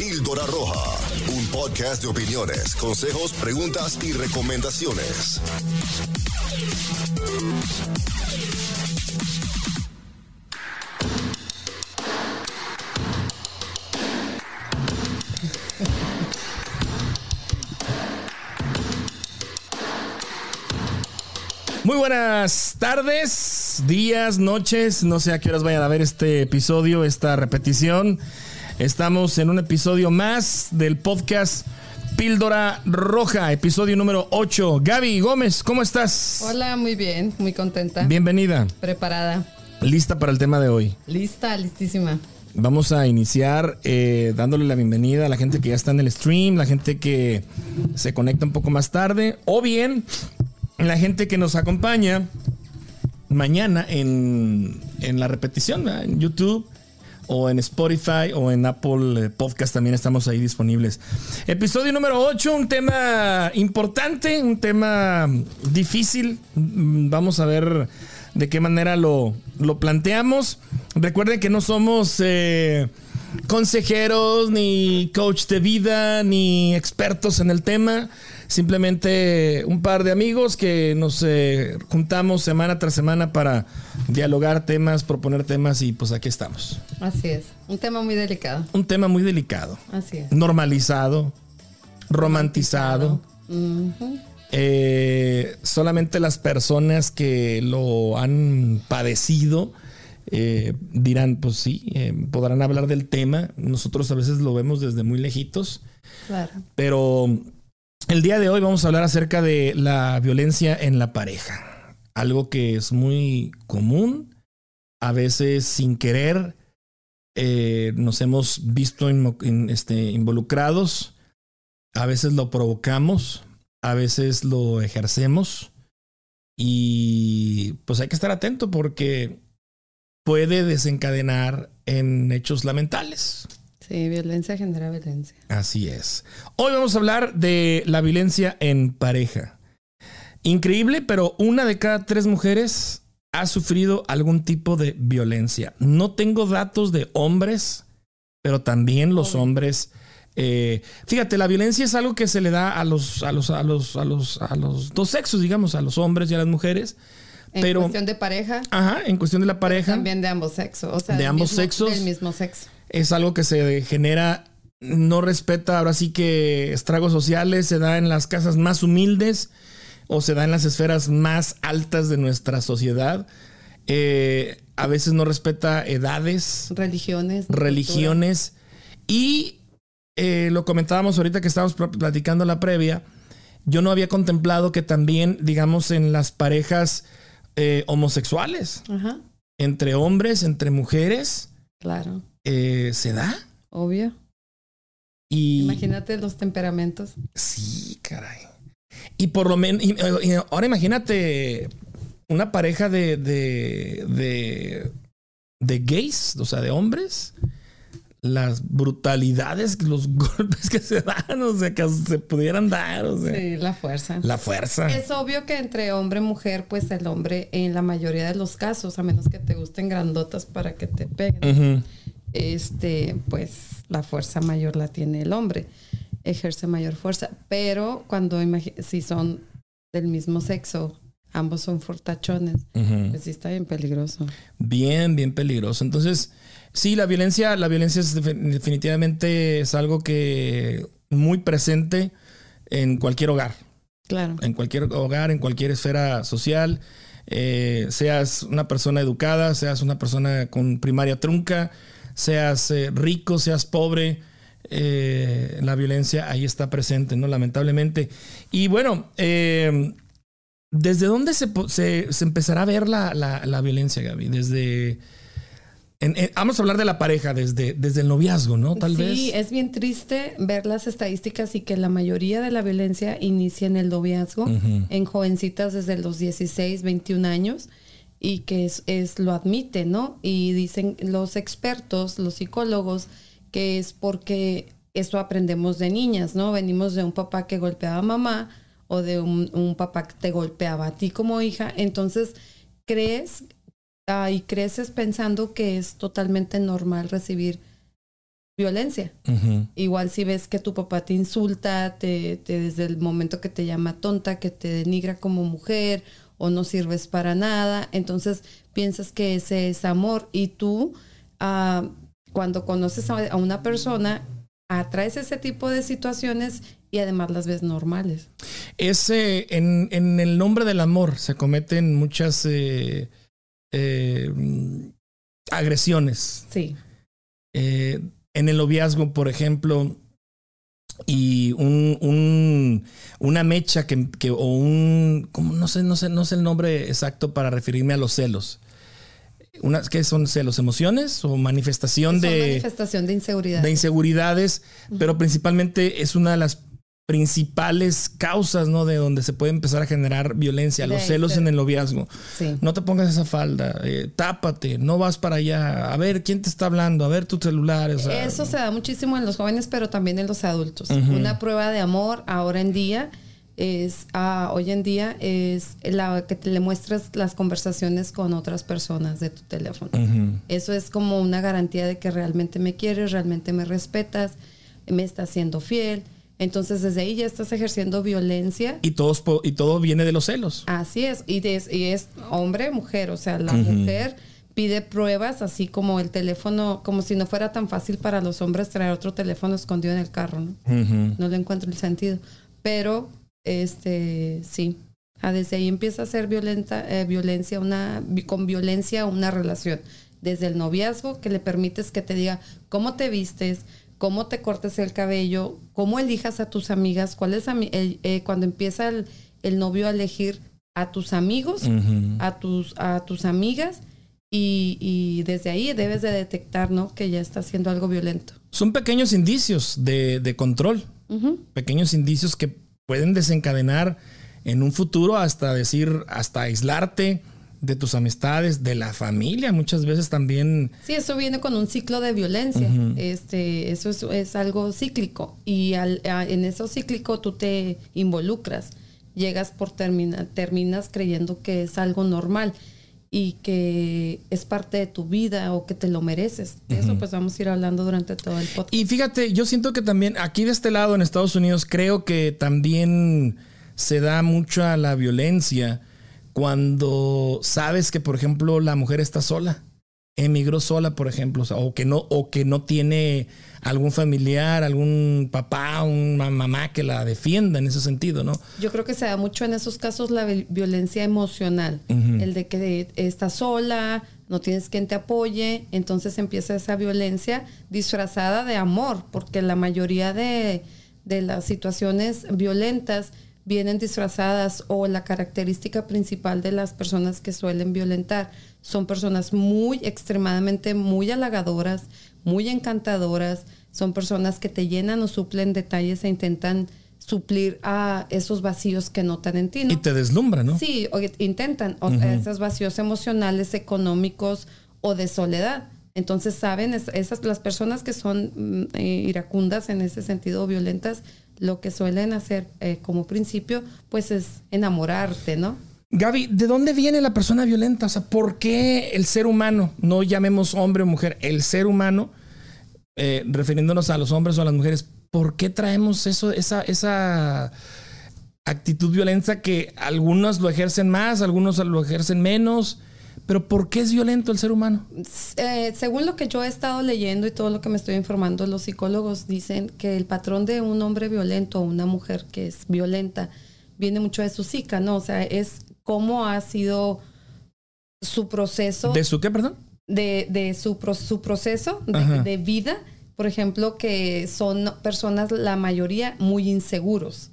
Píldora Roja, un podcast de opiniones, consejos, preguntas y recomendaciones. Muy buenas tardes, días, noches, no sé a qué horas vayan a ver este episodio, esta repetición. Estamos en un episodio más del podcast Píldora Roja, episodio número 8. Gaby Gómez, ¿cómo estás? Hola, muy bien, muy contenta. Bienvenida. Preparada. Lista para el tema de hoy. Lista, listísima. Vamos a iniciar eh, dándole la bienvenida a la gente que ya está en el stream, la gente que se conecta un poco más tarde, o bien la gente que nos acompaña mañana en, en la repetición, ¿verdad? en YouTube o en Spotify o en Apple eh, Podcast también estamos ahí disponibles. Episodio número 8, un tema importante, un tema difícil. Vamos a ver de qué manera lo, lo planteamos. Recuerden que no somos eh, consejeros, ni coach de vida, ni expertos en el tema. Simplemente un par de amigos que nos eh, juntamos semana tras semana para dialogar temas, proponer temas y pues aquí estamos. Así es. Un tema muy delicado. Un tema muy delicado, Así es. normalizado, romantizado. Eh, solamente las personas que lo han padecido eh, dirán, pues sí, eh, podrán hablar del tema. Nosotros a veces lo vemos desde muy lejitos, Claro. pero el día de hoy vamos a hablar acerca de la violencia en la pareja. Algo que es muy común, a veces sin querer eh, nos hemos visto este, involucrados, a veces lo provocamos, a veces lo ejercemos y pues hay que estar atento porque puede desencadenar en hechos lamentables. Sí, violencia genera violencia. Así es. Hoy vamos a hablar de la violencia en pareja. Increíble, pero una de cada tres mujeres ha sufrido algún tipo de violencia. No tengo datos de hombres, pero también los hombres. eh, fíjate, la violencia es algo que se le da a los, a los, a los, a los, a los dos sexos, digamos, a los hombres y a las mujeres. En Pero, cuestión de pareja, ajá, en cuestión de la pareja. también de ambos sexos. O sea, De ambos mismo- sexos. Del mismo sexo. Es algo que se genera, no respeta ahora sí que estragos sociales, se da en las casas más humildes o se da en las esferas más altas de nuestra sociedad. Eh, a veces no respeta edades, Religiones. religiones y eh, lo comentábamos ahorita que estábamos pl- platicando la previa. Yo no había contemplado que también, digamos, en las parejas eh, homosexuales. Ajá. entre hombres, entre mujeres, Claro. Eh, se da. Obvio. Y Imagínate los temperamentos. sí, caray. Y por lo menos, ahora imagínate una pareja de, de, de, de gays, o sea, de hombres, las brutalidades, los golpes que se dan, o sea, que se pudieran dar, o sea, Sí, la fuerza. la fuerza. Es obvio que entre hombre y mujer, pues el hombre en la mayoría de los casos, a menos que te gusten grandotas para que te peguen. Este, pues la fuerza mayor la tiene el hombre, ejerce mayor fuerza. Pero cuando si son del mismo sexo, ambos son fortachones, Ujú. pues sí está bien peligroso. Bien, bien peligroso. Entonces, sí, la violencia, la violencia es defi- definitivamente es algo que muy presente en cualquier hogar. Claro. en cualquier hogar, en cualquier esfera social, eh, seas una persona educada, seas una persona con primaria trunca, seas eh, rico, seas pobre, eh, la violencia ahí está presente, ¿no? Lamentablemente. Y bueno, eh, ¿desde dónde se, se- se empezará a ver la, la- la violencia, Gaby? Desde... en- en- vamos a hablar de la pareja, desde, desde el noviazgo, ¿no? Tal sí, vez. es bien triste ver las estadísticas y que la mayoría de la violencia inicia en el noviazgo, en jovencitas desde los 16, 21 años y que es, es lo admite, ¿no? Y dicen los expertos, los psicólogos, que es porque esto aprendemos de niñas, ¿no? Venimos de un papá que golpeaba a mamá o de un, un papá que te golpeaba a ti como hija, entonces crees ah, y creces pensando que es totalmente normal recibir violencia. Igual si ves que tu papá te insulta, te, te, desde el momento que te llama tonta, que te denigra como mujer o no sirves para nada, entonces piensas que ese es amor y tú ah, cuando conoces a una persona atraes ese tipo de situaciones y además las ves normales. Ese, en, en el nombre del amor se cometen muchas eh, eh, agresiones. Sí. Eh, en el noviazgo, por ejemplo, y un, un, una mecha que, que, o un, como no sé, no sé, no sé el nombre exacto para referirme a los celos. Una, ¿Qué son celos? ¿Emociones o manifestación de... Manifestación de inseguridad. De inseguridades, pero principalmente es una de las principales causas, ¿no? De donde se puede empezar a generar violencia, los celos en el noviazgo. No te pongas esa falda, eh, tápate, no vas para allá, a ver quién te está hablando, a ver tu celular. Eso se da muchísimo en los jóvenes, pero también en los adultos. Una prueba de amor ahora en día es, ah, hoy en día, es la que te le muestras las conversaciones con otras personas de tu teléfono. Eso es como una garantía de que realmente me quieres, realmente me respetas, me estás siendo fiel. Entonces desde ahí ya estás ejerciendo violencia. Y, todos, y todo viene de los celos. Así es. Y, y es hombre, mujer. O sea, la mujer pide pruebas, así como el teléfono, como si no fuera tan fácil para los hombres traer otro teléfono escondido en el carro, ¿no? No le encuentro el sentido. Pero, este, sí. Ah, desde ahí empieza a ser violenta, eh, violencia, una, con violencia una relación. Desde el noviazgo, que le permites que te diga cómo te vistes, cómo te cortes el cabello, cómo elijas a tus amigas, cuál es eh, cuando empieza el, novio a elegir a tus amigos, a, tus, a tus amigas, y, desde ahí debes de detectar ¿no? que ya está haciendo algo violento. Son pequeños indicios de, control, pequeños indicios que pueden desencadenar en un futuro hasta decir, hasta aislarte, de tus amistades, de la familia, muchas veces también. Sí, eso viene con un ciclo de violencia. Este, eso es, algo cíclico y al, en eso cíclico tú te involucras, llegas por terminar, terminas creyendo que es algo normal y que es parte de tu vida o que te lo mereces. Eso pues vamos a ir hablando durante todo el podcast. Y fíjate, yo siento que también aquí de este lado en Estados Unidos creo que también se da mucha la violencia cuando sabes que, por ejemplo, la mujer está sola, emigró sola, por ejemplo, o que no, o que no tiene algún familiar, algún papá, una mamá que la defienda en ese sentido, ¿no? Yo creo que se da mucho en esos casos la violencia emocional, el de que estás sola, no tienes quien te apoye, entonces empieza esa violencia disfrazada de amor, porque la mayoría de, de las situaciones violentas vienen disfrazadas o la característica principal de las personas que suelen violentar son personas muy extremadamente muy halagadoras, muy encantadoras, son personas que te llenan o suplen detalles e intentan suplir a esos vacíos que notan en ti. Y te deslumbran, ¿no? Sí, o intentan esos vacíos emocionales, económicos o de soledad. Entonces, saben, esas las personas que son mm, eh, iracundas en ese sentido, violentas, lo que suelen hacer eh, como principio, pues es enamorarte, ¿no? Gaby, ¿de dónde viene la persona violenta? O sea, ¿por qué el ser humano, no llamemos hombre o mujer, el ser humano, eh, refiriéndonos a los hombres o a las mujeres, ¿por qué traemos eso, esa, esa actitud violenta que algunos lo ejercen más, algunos lo ejercen menos? Pero ¿por qué es violento el ser humano? Eh, según lo que yo he estado leyendo y todo lo que me estoy informando, los psicólogos dicen que el patrón de un hombre violento o una mujer que es violenta viene mucho de su psica, ¿no? O sea, es cómo ha sido su proceso. ¿De su qué, perdón? De, de su, su proceso de, de vida. Por ejemplo, que son personas, la mayoría, muy inseguros.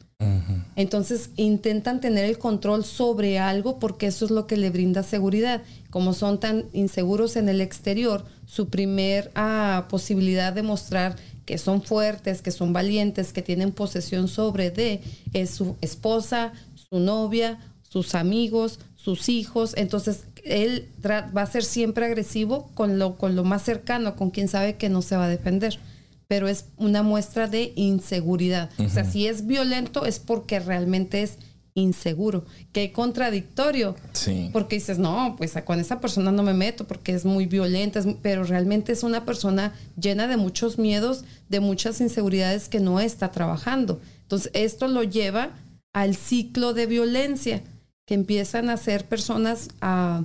Entonces intentan tener el control sobre algo porque eso es lo que le brinda seguridad. Como son tan inseguros en el exterior, su primer ah, posibilidad de mostrar que son fuertes, que son valientes, que tienen posesión sobre de es su esposa, su novia, sus amigos, sus hijos. Entonces él va a ser siempre agresivo con lo, con lo más cercano, con quien sabe que no se va a defender pero es una muestra de inseguridad. O sea, si es violento es porque realmente es inseguro. Qué contradictorio. Sí. Porque dices, no, pues con esa persona no me meto porque es muy violenta, es- pero realmente es una persona llena de muchos miedos, de muchas inseguridades que no está trabajando. Entonces, esto lo lleva al ciclo de violencia, que empiezan a ser personas ah,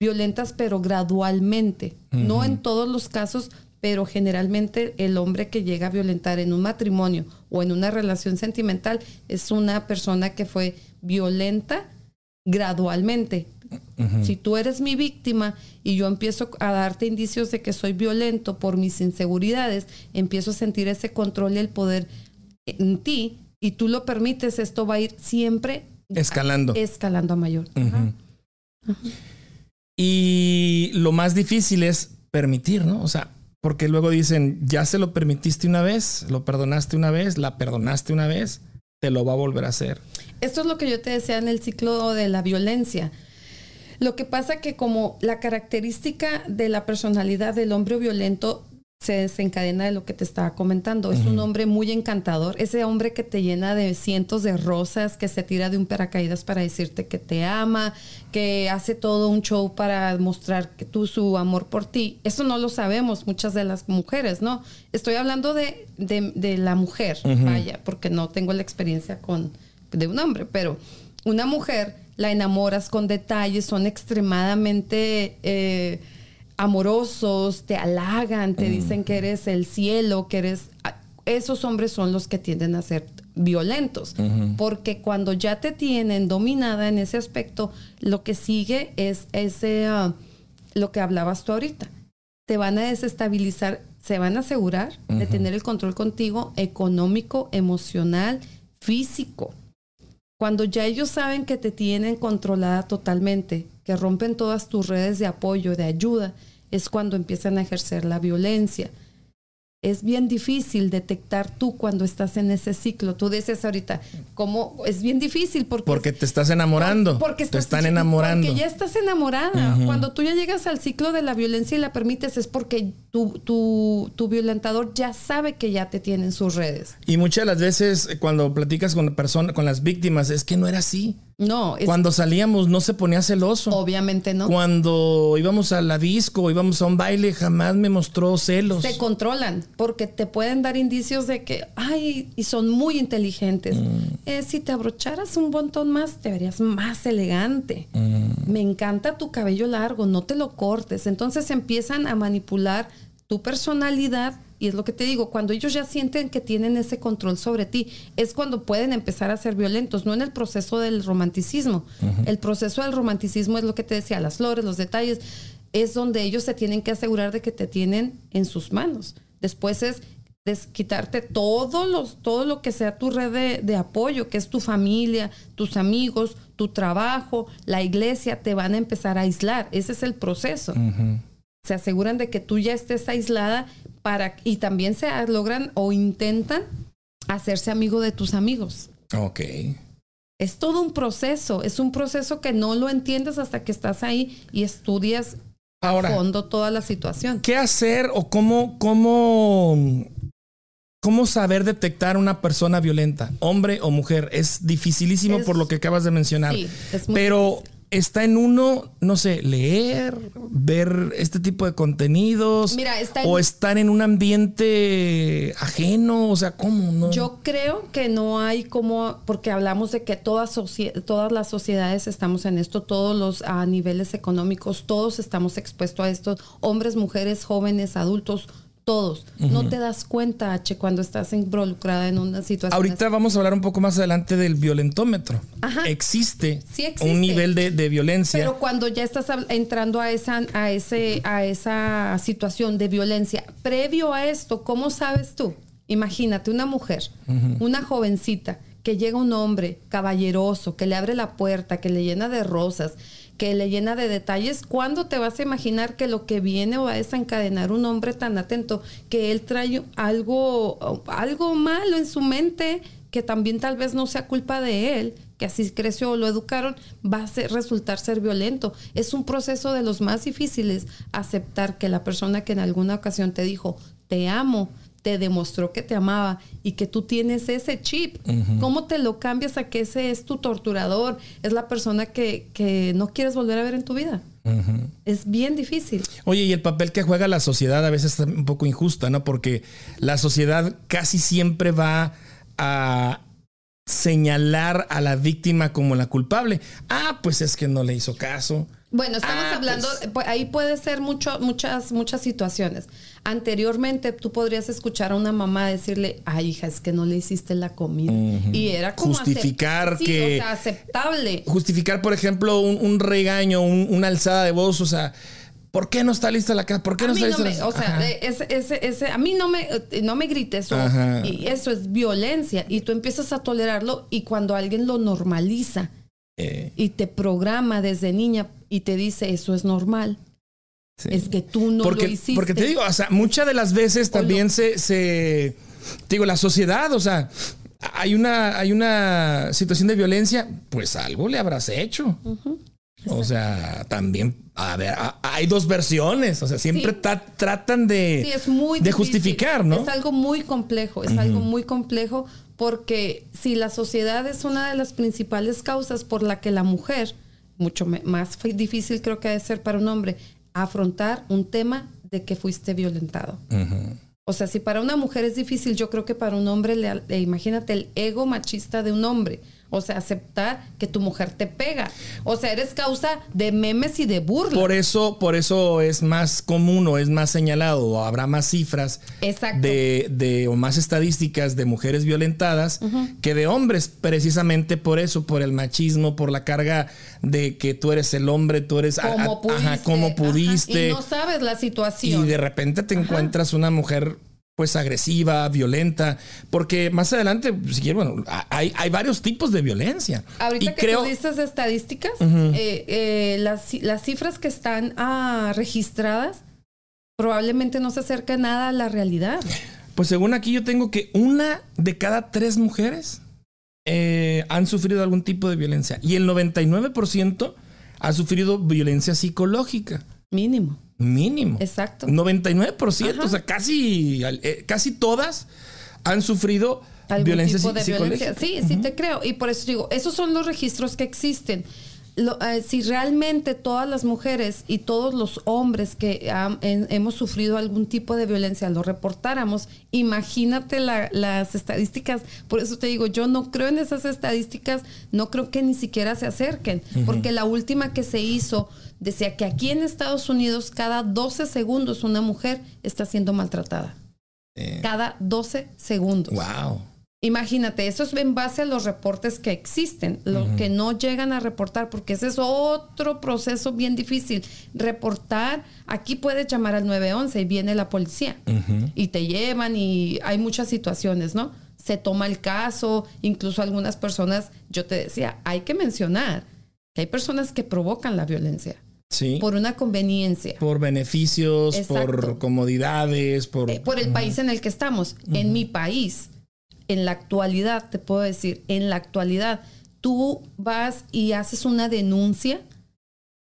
violentas, pero gradualmente. No en todos los casos, pero generalmente el hombre que llega a violentar en un matrimonio o en una relación sentimental es una persona que fue violenta gradualmente. Si tú eres mi víctima y yo empiezo a darte indicios de que soy violento por mis inseguridades, empiezo a sentir ese control y el poder en ti y tú lo permites, esto va a ir siempre Escalando. escalando a mayor. Y lo más difícil es permitir, ¿no? O sea, porque luego dicen, ya se lo permitiste una vez, lo perdonaste una vez, la perdonaste una vez, te lo va a volver a hacer. Esto es lo que yo te decía en el ciclo de la violencia. Lo que pasa que como la característica de la personalidad del hombre violento se desencadena de lo que te estaba comentando. Es un hombre muy encantador, ese hombre que te llena de cientos de rosas, que se tira de un paracaídas para decirte que te ama, que hace todo un show para mostrar que tú su amor por ti. Eso no lo sabemos muchas de las mujeres, ¿no? Estoy hablando de, de- de la mujer, vaya, porque no tengo la experiencia con de un hombre, pero una mujer la enamoras con detalles, son extremadamente eh, amorosos, te halagan, te dicen que eres el cielo, que eres... Esos hombres son los que tienden a ser violentos, porque cuando ya te tienen dominada en ese aspecto, lo que sigue es ese, ah, lo que hablabas tú ahorita. Te van a desestabilizar, se van a asegurar de tener el control contigo económico, emocional, físico. Cuando ya ellos saben que te tienen controlada totalmente, que rompen todas tus redes de apoyo, de ayuda, es cuando empiezan a ejercer la violencia. Es bien difícil detectar tú cuando estás en ese ciclo. Tú dices ahorita, ¿cómo? Es bien difícil porque... Porque te estás enamorando. Porque te están enamorando. Porque ya estás enamorada. Cuando tú ya llegas al ciclo de la violencia y la permites es porque tu, tu, tu violentador ya sabe que ya te tiene en sus redes. Y muchas de las veces eh, cuando platicas con la persona, con las víctimas, es que no era así. No, es, Cuando salíamos no se ponía celoso. obviamente no. Cuando íbamos a la disco, íbamos a un baile, jamás me mostró celos. Se controlan porque te pueden dar indicios de que, ay, y son muy inteligentes. Eh, si te abrocharas un montón más, te verías más elegante. Me encanta tu cabello largo, no te lo cortes. Entonces empiezan a manipular tu personalidad. Y es lo que te digo, cuando ellos ya sienten que tienen ese control sobre ti, es cuando pueden empezar a ser violentos, no en el proceso del romanticismo. El proceso del romanticismo es lo que te decía, las flores, los detalles, es donde ellos se tienen que asegurar de que te tienen en sus manos. Después es quitarte todos los, todo lo que sea tu red de, de apoyo, que es tu familia, tus amigos, tu trabajo, la iglesia, te van a empezar a aislar. Ese es el proceso. Se aseguran de que tú ya estés aislada para y también se logran o intentan hacerse amigo de tus amigos. Ok. Es todo un proceso, es un proceso que no lo entiendes hasta que estás ahí y estudias a Ahora, fondo toda la situación. ¿qué hacer o cómo, cómo, cómo saber detectar una persona violenta, hombre o mujer? Es dificilísimo Es- por lo que acabas de mencionar. Sí, es muy Pero difícil. Está en uno, no sé, leer, ver este tipo de contenidos. Mira, está en- o estar en un ambiente ajeno. O sea, ¿cómo? No? Yo creo que no hay como, porque hablamos de que todas, todas las sociedades estamos en esto, todos los a niveles económicos, todos estamos expuestos a esto, hombres, mujeres, jóvenes, adultos, todos. No te das cuenta, H, cuando estás involucrada en una situación. Ahorita vamos a hablar un poco más adelante del violentómetro. Ajá. Existe, Sí existe. un nivel de, de violencia. Pero cuando ya estás entrando a esa, a, ese, a esa situación de violencia, previo a esto, ¿cómo sabes tú? Imagínate una mujer, una jovencita, que llega un hombre caballeroso, que le abre la puerta, que le llena de rosas, que le llena de detalles. ¿Cuándo te vas a imaginar que lo que viene va a desencadenar un hombre tan atento que él trae algo, algo malo en su mente que también tal vez no sea culpa de él, que así creció o lo educaron, va a resultar ser violento. Es un proceso de los más difíciles aceptar que la persona que en alguna ocasión te dijo, te amo, te demostró que te amaba y que tú tienes ese chip, ¿cómo te lo cambias a que ese es tu torturador? Es la persona que, que no quieres volver a ver en tu vida. Es bien difícil. Oye, y el papel que juega la sociedad a veces es un poco injusta, ¿no? Porque la sociedad casi siempre va a señalar a la víctima como la culpable. Ah, pues es que no le hizo caso. Bueno, estamos Ah, hablando, pues. ahí puede ser mucho, muchas, muchas situaciones. Anteriormente tú podrías escuchar a una mamá decirle, ay hija, es que no le hiciste la comida. Y era como Justificar acep- sí, que- o sea, aceptable. Justificar, por ejemplo, un, un regaño, un- una alzada de voz, o sea, ¿por qué no está lista la casa? ¿Por qué no está no lista me, la o sea, ese, ese, ese, a mí no me, eh, no me grites o- Ajá. y eso es violencia y tú empiezas a tolerarlo y cuando alguien lo normaliza Eh, y te programa desde niña y te dice eso es normal, sí. es que tú no porque, lo hiciste. porque te digo, o sea, muchas de las veces también se, se, te digo, la sociedad, o sea, hay una, hay una situación de violencia, pues algo le habrás hecho. O sea, también, a ver, a- hay dos versiones, o sea, siempre Sí. ta- tratan de, Sí, es muy de justificar, ¿no? Es algo muy complejo, es algo muy complejo porque si la sociedad es una de las principales causas por la que la mujer, mucho más difícil creo que ha de ser para un hombre, afrontar un tema de que fuiste violentado. O sea, si para una mujer es difícil, yo creo que para un hombre, le, le- imagínate el ego machista de un hombre. O sea, aceptar que tu mujer te pega. O sea, eres causa de memes y de burla. Por eso, por eso es más común o es más señalado o habrá más cifras Exacto. de, de- o más estadísticas de mujeres violentadas que de hombres, precisamente por eso, por el machismo, por la carga de que tú eres el hombre, tú eres como pudiste. ajá, cómo ajá, pudiste y no sabes la y situación. de repente te encuentras una mujer pues agresiva, violenta, porque más adelante, si quieres, bueno, hay, hay varios tipos de violencia. Ahorita y que creo, tú dices estadísticas, eh, eh, las, las cifras que están ah, registradas probablemente no se acerca nada a la realidad. Pues según aquí yo tengo que una de cada tres mujeres eh, han sufrido algún tipo de violencia y el 99% ha sufrido violencia psicológica. Mínimo. Mínimo. Exacto. 99%, Ajá. o sea, casi, eh, casi todas han sufrido violencia tipo de psicológica. violencia. Sí, sí te creo. Y por eso digo, esos son los registros que existen. Lo- eh, si realmente todas las mujeres y todos los hombres que en- hemos sufrido algún tipo de violencia lo reportáramos, imagínate la- las estadísticas. Por eso te digo, yo no creo en esas estadísticas, no creo que ni siquiera se acerquen, porque la última que se hizo decía que aquí en Estados Unidos cada 12 segundos una mujer está siendo maltratada. Eh, Cada 12 segundos. wow. Imagínate, eso es en base a los reportes que existen, los que no llegan a reportar, porque ese es otro proceso bien difícil. Reportar, aquí puedes llamar al 911 y viene la policía y te llevan y hay muchas situaciones, ¿no? Se toma el caso, incluso algunas personas, yo te decía, hay que mencionar que hay personas que provocan la violencia Sí. por una conveniencia. por beneficios, por comodidades, por... eh, por el país en el que estamos. En mi país, en la actualidad, te puedo decir, en la actualidad, tú vas y haces una denuncia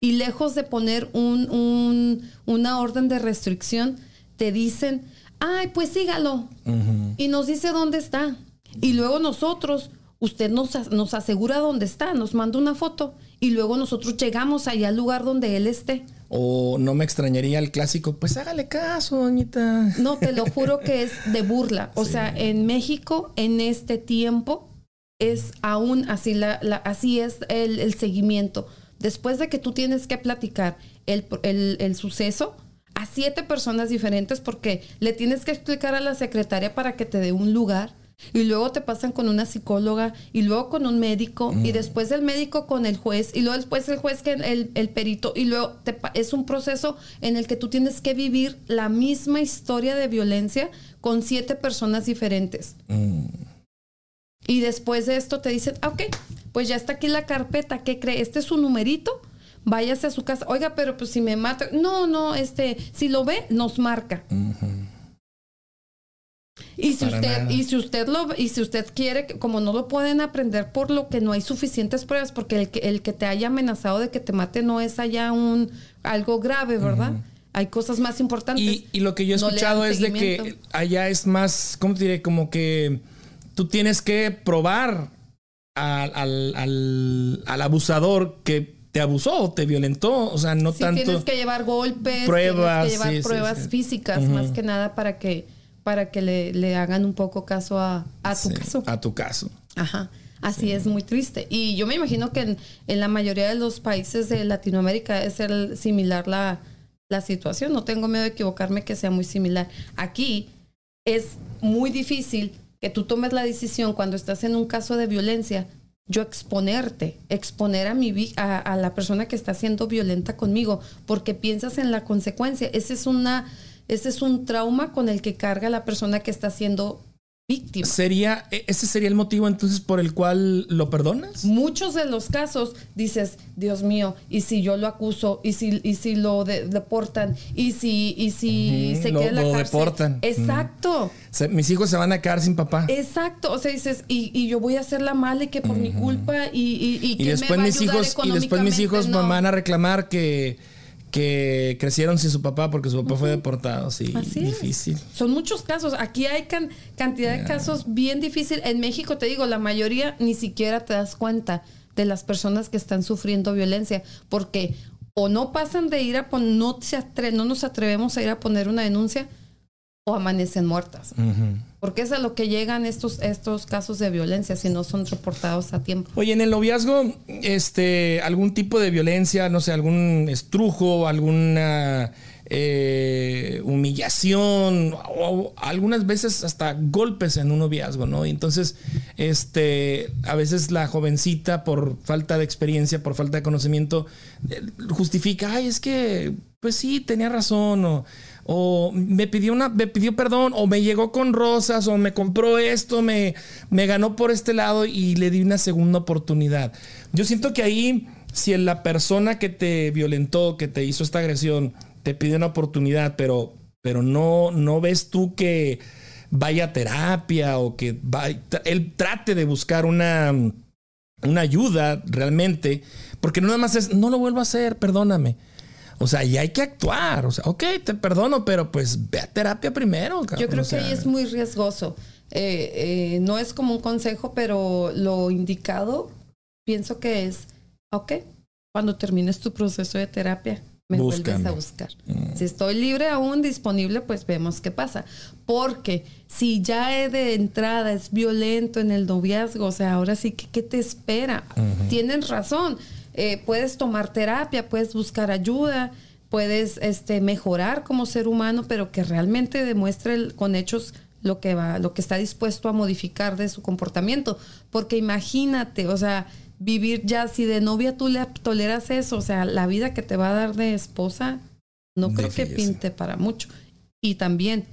y lejos de poner un, un- una orden de restricción, te dicen, ay, pues sígalo. Y nos dice dónde está. Y luego nosotros, usted nos, nos asegura dónde está, nos manda una foto. Y luego nosotros llegamos allá al lugar donde él esté. O no me extrañaría el clásico, pues hágale caso, doñita. No, te lo juro que es de burla. O sea, en México, en este tiempo, es aún así, la, la- así es el, el seguimiento. Después de que tú tienes que platicar el, el- el suceso a siete personas diferentes porque le tienes que explicar a la secretaria para que te dé un lugar. Y luego te pasan con una psicóloga y luego con un médico y después del médico con el juez y luego después el juez que el, el perito y luego te es un proceso en el que tú tienes que vivir la misma historia de violencia con siete personas diferentes. Y después de esto te dicen, ah, ok, pues ya está aquí la carpeta, ¿qué cree? Este es su numerito, váyase a su casa. Oiga, pero pues si me mata, no, no, este, si lo ve, nos marca. Y si Para usted, nada. y si usted lo y si usted quiere, como no lo pueden aprender por lo que no hay suficientes pruebas, porque el que, el que te haya amenazado de que te mate no es allá un algo grave, ¿verdad? hay cosas más importantes. Y, y lo que yo he No escuchado es de que allá es más, ¿cómo te diré? Como que tú tienes que probar al, al, al- al abusador que te abusó o te violentó. O sea, no Sí, tanto. tienes que llevar golpes, Pruebas, tienes que llevar sí, pruebas sí. físicas más que nada para que para que le, le hagan un poco caso a, a tu Sí, caso. A tu caso. Ajá. Así es muy triste. Y yo me imagino que en, en la mayoría de los países de Latinoamérica es el, similar la, la situación. No tengo miedo de equivocarme que sea muy similar. Aquí es muy difícil que tú tomes la decisión cuando estás en un caso de violencia, yo exponerte, exponer a mi a, a la persona que está siendo violenta conmigo, porque piensas en la consecuencia. Ese es una, ese es un trauma con el que carga la persona que está siendo víctima. Sería, e- ese sería el motivo entonces por el cual lo perdonas. muchos de los casos dices, Dios mío, y si yo lo acuso, y si, y si lo de- deportan, y si, y si se lo- queda en la lo cárcel. deportan. Exacto, Se- mis hijos se van a quedar sin papá. exacto. O sea, dices, y, y yo voy a hacer la mala y que por mi culpa, y, y, y, y ¿quién me después va a mis hijos y después mis hijos? No. van a reclamar que que crecieron sin su papá porque su papá fue deportado sí Así es. difícil Son muchos casos. Aquí hay can- cantidad de casos bien difíciles. En México, te digo, la mayoría ni siquiera te das cuenta de las personas que están sufriendo violencia, porque o no pasan de ir a poner, no, se atre- no nos atrevemos a ir a poner una denuncia, o amanecen muertas. Porque es a lo que llegan estos, estos casos de violencia si no son reportados a tiempo. Oye, en el noviazgo, este, algún tipo de violencia, no sé, algún estrujo, alguna eh, humillación, o algunas veces hasta golpes en un noviazgo, ¿no? Y entonces, este, a veces la jovencita, por falta de experiencia, por falta de conocimiento, eh, justifica, ay, es que, pues sí, tenía razón, o, o me pidió una, me pidió perdón, o me llegó con rosas, o me compró esto, me, me ganó por este lado y le di una segunda oportunidad. Yo siento que ahí, si la persona que te violentó, que te hizo esta agresión, te pide una oportunidad, pero, pero no, no ves tú que vaya a terapia o que va- él trate de buscar una, una ayuda realmente, porque no nada más es, no lo vuelvo a hacer, perdóname. O sea, y hay que actuar. O sea, ok, te perdono, pero pues ve a terapia primero. cabrón. Yo creo O sea, que ahí es muy riesgoso. Eh, eh, no es como un consejo, pero lo indicado pienso que es, ok, cuando termines tu proceso de terapia, me vuelves Búscame. a buscar. Si estoy libre aún, disponible, pues vemos qué pasa. Porque si ya de entrada es violento en el noviazgo, o sea, ahora sí, que ¿qué te espera? Tienen razón. Eh, puedes tomar terapia, puedes buscar ayuda, puedes este, mejorar como ser humano, pero que realmente demuestre el- con hechos lo que va, lo que está dispuesto a modificar de su comportamiento. Porque imagínate, o sea, vivir ya, si de novia tú le toleras eso, o sea, la vida que te va a dar de esposa, no creo que pinte para mucho. Y también,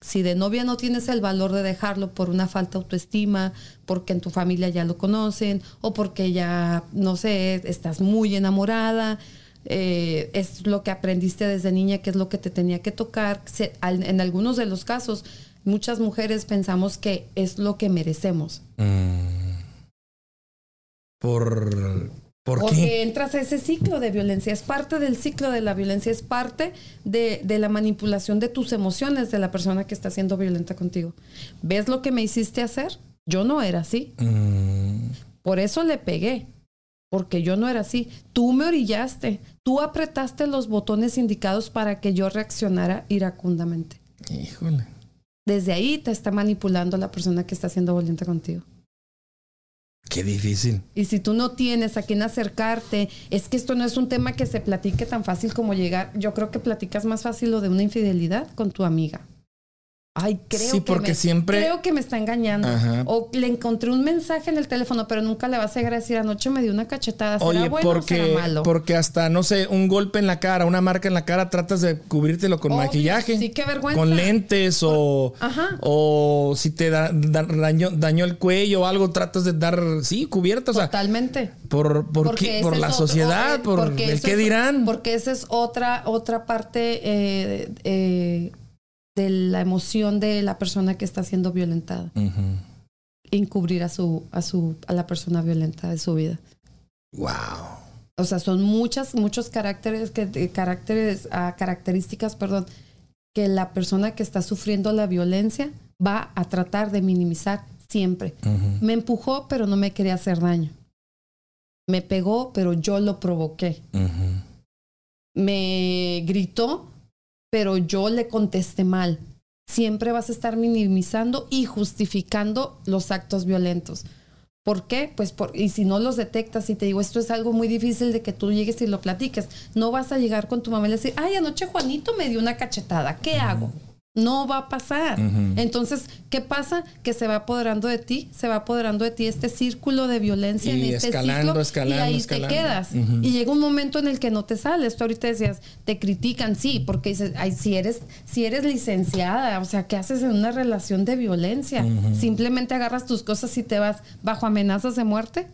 si de novia no tienes el valor de dejarlo por una falta de autoestima, porque en tu familia ya lo conocen, o porque ya, no sé, estás muy enamorada, eh, es lo que aprendiste desde niña, que es lo que te tenía que tocar. En algunos de los casos, muchas mujeres pensamos que es lo que merecemos. mm, ¿Por, ¿por Porque qué? entras a ese ciclo de violencia. Es parte del ciclo de la violencia, es parte de, de la manipulación de tus emociones de la persona que está siendo violenta contigo. ¿Ves lo que me hiciste hacer? Yo no era así. Mm, Por eso le pegué. Porque yo no era así. Tú me orillaste. Tú apretaste los botones indicados para que yo reaccionara iracundamente. híjole. Desde ahí te está manipulando la persona que está siendo violenta contigo. Qué difícil. Y si tú no tienes a quién acercarte, es que esto no es un tema que se platique tan fácil como llegar. Yo creo que platicas más fácil lo de una infidelidad con tu amiga. Ay, creo Sí, que porque me, siempre- creo que me está engañando. Ajá. O le encontré un mensaje en el teléfono, pero nunca le vas a llegar a decir anoche me dio una cachetada. ¿Será Oye, bueno o porque, será malo? porque hasta, no sé, un golpe en la cara, una marca en la cara, tratas de cubrírtelo con Obvio, maquillaje. sí, qué vergüenza. Con lentes o, Ajá. o si te da- da- dañó, dañó el cuello o algo, tratas de dar, sí, cubierta. O sea, Totalmente. por, por, Porque qué- por la otro- sociedad, por el qué es- dirán. Porque esa es otra, otra parte eh, eh, de la emoción de la persona que está siendo violentada. Encubrir a su, a su, a la persona violenta de su vida. Wow. O sea, son muchas, muchos caracteres, que, de caracteres, ah, características, perdón, que la persona que está sufriendo la violencia va a tratar de minimizar siempre. Me empujó, pero no me quería hacer daño. Me pegó, pero yo lo provoqué. Me gritó, pero yo le contesté mal. Siempre vas a estar minimizando y justificando los actos violentos. ¿Por qué? Pues por, y si no los detectas y te digo, esto es algo muy difícil de que tú llegues y lo platiques, no vas a llegar con tu mamá y decir, ay, anoche Juanito me dio una cachetada, ¿qué hago? No va a pasar. Entonces, ¿qué pasa? Que se va apoderando de ti, se va apoderando de ti este círculo de violencia Y en este escalando, ciclo escalando, y ahí escalando. te quedas. Y llega un momento en el que no te sales. Tú ahorita decías, te critican, sí, porque dices, ay, si eres, si eres licenciada, o sea, ¿qué haces en una relación de violencia? Simplemente agarras tus cosas y te vas bajo amenazas de muerte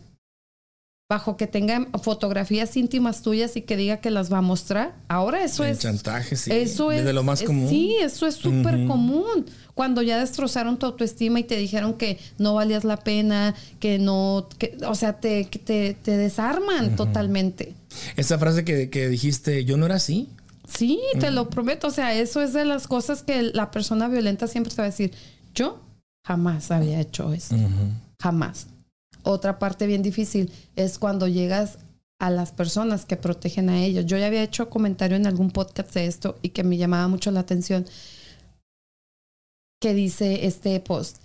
bajo que tenga fotografías íntimas tuyas y que diga que las va a mostrar. Ahora eso El es chantaje, sí. eso Es de lo más es- común. Sí, eso es súper común. Cuando ya destrozaron tu autoestima y te dijeron que no valías la pena, que no, que, o sea, te, que te, te desarman totalmente. Esa frase que, que dijiste, yo no era así. Sí, te lo prometo. O sea, eso es de las cosas que la persona violenta siempre te va a decir. Yo jamás había hecho eso. Jamás. Otra parte bien difícil es cuando llegas a las personas que protegen a ellos. Yo ya había hecho comentario en algún podcast de esto y que me llamaba mucho la atención que dice este post,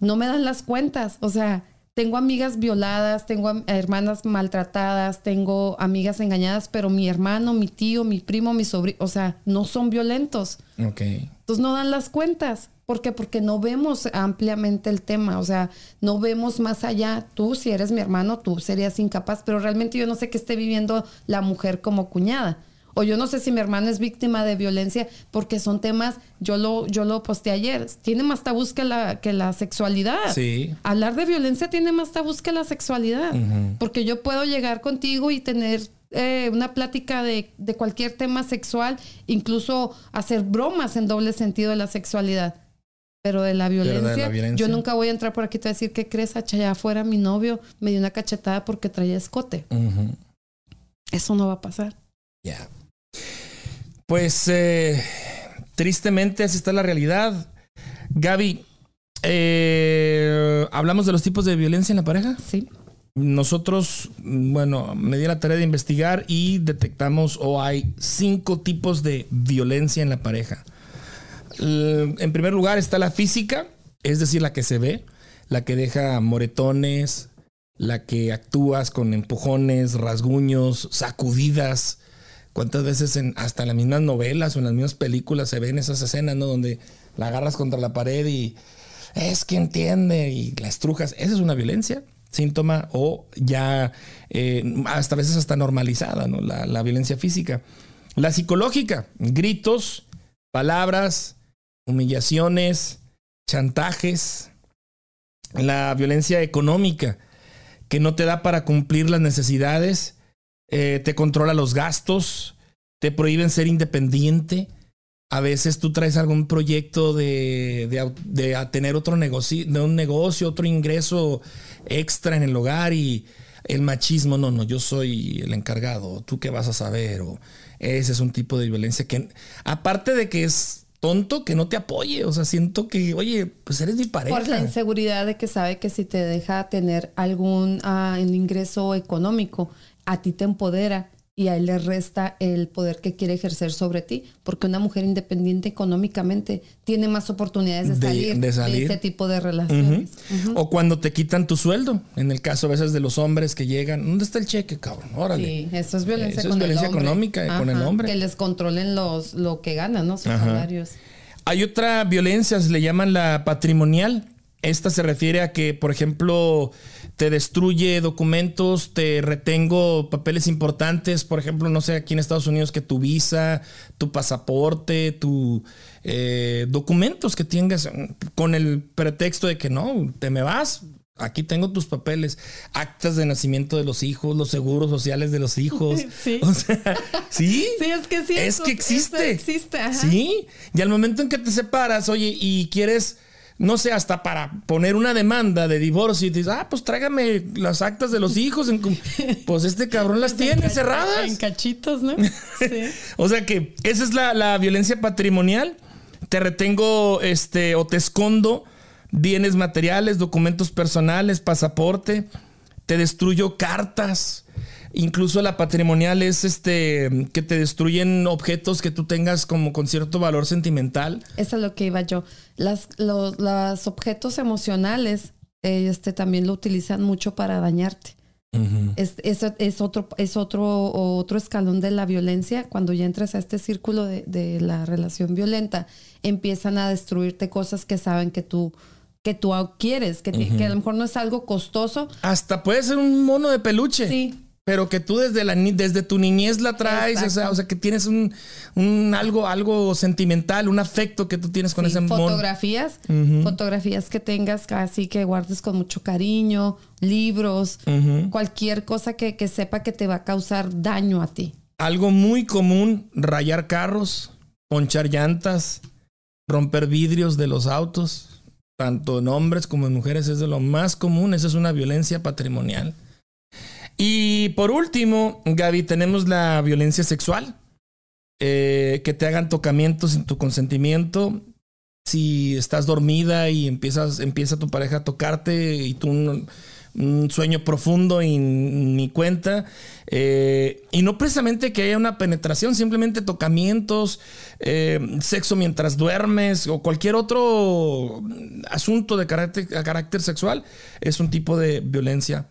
no me dan las cuentas, o sea, tengo amigas violadas, tengo hermanas maltratadas, tengo amigas engañadas, pero mi hermano, mi tío, mi primo, mi sobrino, o sea, no son violentos. Ok. Entonces no dan las cuentas. ¿Por qué? Porque no vemos ampliamente el tema, o sea, no vemos más allá. Tú, si eres mi hermano, tú serías incapaz, pero realmente yo no sé qué esté viviendo la mujer como cuñada. O yo no sé si mi hermano es víctima de violencia, porque son temas, yo lo, yo lo posté ayer, tiene más tabús que la, que la sexualidad. Sí. Hablar de violencia tiene más tabús que la sexualidad. Porque yo puedo llegar contigo y tener eh, una plática de, de cualquier tema sexual, incluso hacer bromas en doble sentido de la sexualidad. Pero de la de la violencia, yo nunca voy a entrar por aquí y te voy a decir, ¿qué crees? Allá afuera mi novio me dio una cachetada porque traía escote. Eso no va a pasar. Ya. Pues eh, tristemente así está la realidad. Gaby, eh, hablamos de los tipos de violencia en la pareja. Sí. Nosotros, bueno, me di la tarea de investigar y detectamos o hay cinco tipos de violencia en la pareja. L- En primer lugar está la física, es decir, la que se ve, la que deja moretones, la que actúas con empujones, rasguños, sacudidas. ¿Cuántas veces hasta en las mismas novelas o en las mismas películas se ven esas escenas, ¿no? Donde la agarras contra la pared y es que entiende y la estrujas. Esa es una violencia, síntoma o ya eh, hasta veces hasta normalizada, ¿no? La, la violencia física. La psicológica, gritos, palabras, humillaciones, chantajes. La violencia económica, que no te da para cumplir las necesidades, eh, te controla los gastos, te prohíben ser independiente. A veces tú traes algún proyecto de, de tener otro negocio, de un negocio, otro ingreso extra en el hogar y el machismo, no, no, yo soy el encargado, tú qué vas a saber, o ese es un tipo de violencia que, aparte de que es tonto, que no te apoye, o sea, siento que, oye, pues eres mi pareja. Por la inseguridad de que sabe que si te deja tener algún un ingreso económico, a ti te empodera y a él le resta el poder que quiere ejercer sobre ti, porque una mujer independiente económicamente tiene más oportunidades de De- salir de de, salir. este tipo de relaciones. O cuando te quitan tu sueldo. En el caso a veces de los hombres que llegan, ¿dónde está el cheque, cabrón? Órale. Sí, eso es violencia Eso es violencia el económica con el Ajá, hombre. Que les controlen los lo que ganan, ¿no? Sus Ajá. salarios. Hay otra violencia, se le llaman la patrimonial. Esta se refiere a que, por ejemplo, te destruye documentos, te retengo papeles importantes, por ejemplo, no sé, aquí en Estados Unidos, que tu visa, tu pasaporte, tu eh, documentos que tengas con el pretexto de que no, te me vas. Aquí tengo tus papeles, actas de nacimiento de los hijos, los seguros sociales de los hijos. Sí. O sea, sí. Sí, es que sí. Es eso- que existe. eso existe, ajá. Sí. Y al momento en que te separas, oye, y quieres no sé, hasta para poner una demanda de divorcio y dices, ah, pues tráigame las actas de los hijos. pues este cabrón las tiene cerradas. En cachitos, ¿no? Sí. o sea que esa es la, la, violencia patrimonial. Te retengo este, o te escondo bienes materiales, documentos personales, pasaporte. Te destruyo cartas Incluso la patrimonial es este que te destruyen objetos que tú tengas como con cierto valor sentimental. Eso es lo que iba yo. Las, los, objetos emocionales este, también lo utilizan mucho para dañarte. es, es, otro, es otro, otro escalón de la violencia. Cuando ya entras a este círculo de, la relación violenta, empiezan a destruirte cosas que saben que tú, que tú quieres, que, que, a lo mejor no es algo costoso. Hasta puede ser un mono de peluche. Sí pero que tú desde, la, desde tu niñez la traes, o sea, o sea, que tienes un, un, algo, algo sentimental, un afecto que tú tienes con ese Fotografías, fotografías que tengas casi que guardes con mucho cariño, libros, cualquier cosa que, que sepa que te va a causar daño a ti. Algo muy común, rayar carros, ponchar llantas, romper vidrios de los autos, tanto en hombres como en mujeres, es de lo más común, esa es una violencia patrimonial. Y por último, Gaby, tenemos la violencia sexual. Eh, que te hagan tocamientos sin tu consentimiento. Si estás dormida y empiezas, empieza tu pareja a tocarte y tú un, sueño profundo y ni cuenta. Eh, y no precisamente que haya una penetración, simplemente tocamientos, eh, sexo mientras duermes o cualquier otro asunto de carácter, carácter sexual es un tipo de violencia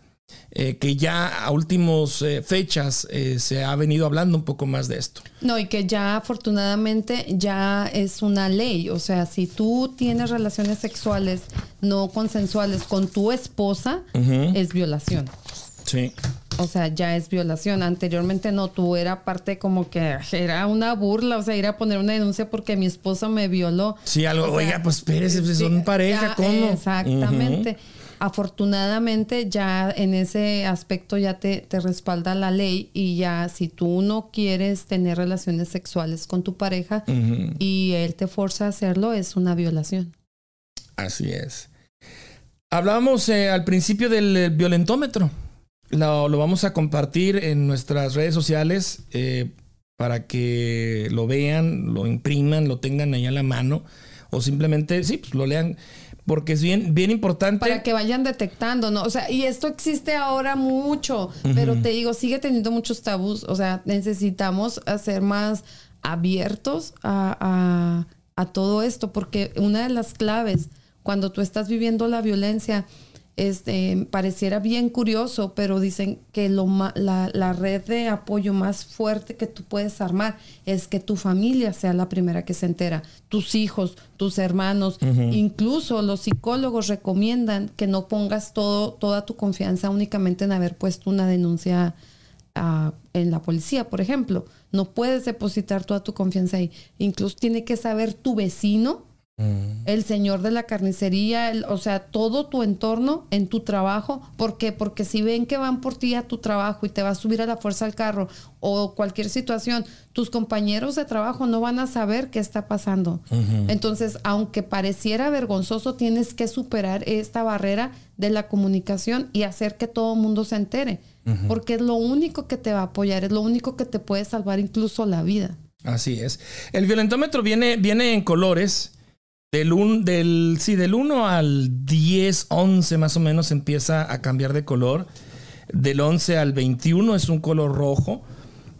eh, que ya a últimos eh, fechas eh, se ha venido hablando un poco más de esto. No, y que ya afortunadamente ya es una ley. O sea, si tú tienes relaciones sexuales no consensuales con tu esposa, es violación. Sí. O sea, ya es violación. Anteriormente no, tú era parte como que era una burla, o sea, ir a poner una denuncia porque mi esposo me violó. Sí, algo, oiga, pues espérese, pues, son pareja, ¿cómo? Exactamente. Afortunadamente ya en ese aspecto ya te, te, respalda la ley y ya si tú no quieres tener relaciones sexuales con tu pareja y él te forza a hacerlo, es una violación. Así es. Hablábamos eh, al principio del violentómetro. Lo, lo, vamos a compartir en nuestras redes sociales eh, para que lo vean, lo impriman, lo tengan ahí a la mano o simplemente, sí, pues lo lean porque es bien, bien importante. Para que vayan detectando, ¿no? O sea, y esto existe ahora mucho, pero te digo, sigue teniendo muchos tabús. O sea, necesitamos ser más abiertos a, a todo esto, porque una de las claves cuando tú estás viviendo la violencia este, pareciera bien curioso, pero dicen que lo la, la, red de apoyo más fuerte que tú puedes armar es que tu familia sea la primera que se entera, tus hijos, tus hermanos, incluso los psicólogos recomiendan que no pongas todo, toda tu confianza únicamente en haber puesto una denuncia ah, en la policía, por ejemplo. No puedes depositar toda tu confianza ahí. Incluso tiene que saber tu vecino el señor de la carnicería, o sea, todo tu entorno en tu trabajo. ¿Por qué? Porque si ven que van por ti a tu trabajo y te vas a subir a la fuerza al carro o cualquier situación, tus compañeros de trabajo no van a saber qué está pasando. Entonces, aunque pareciera vergonzoso, tienes que superar esta barrera de la comunicación y hacer que todo el mundo se entere. Porque es lo único que te va a apoyar, es lo único que te puede salvar incluso la vida. Así es. El violentómetro viene, viene en colores. Del, un, del, sí, del 1 al 10, 11 más o menos empieza a cambiar de color. Del 11 al 21 es un color rojo.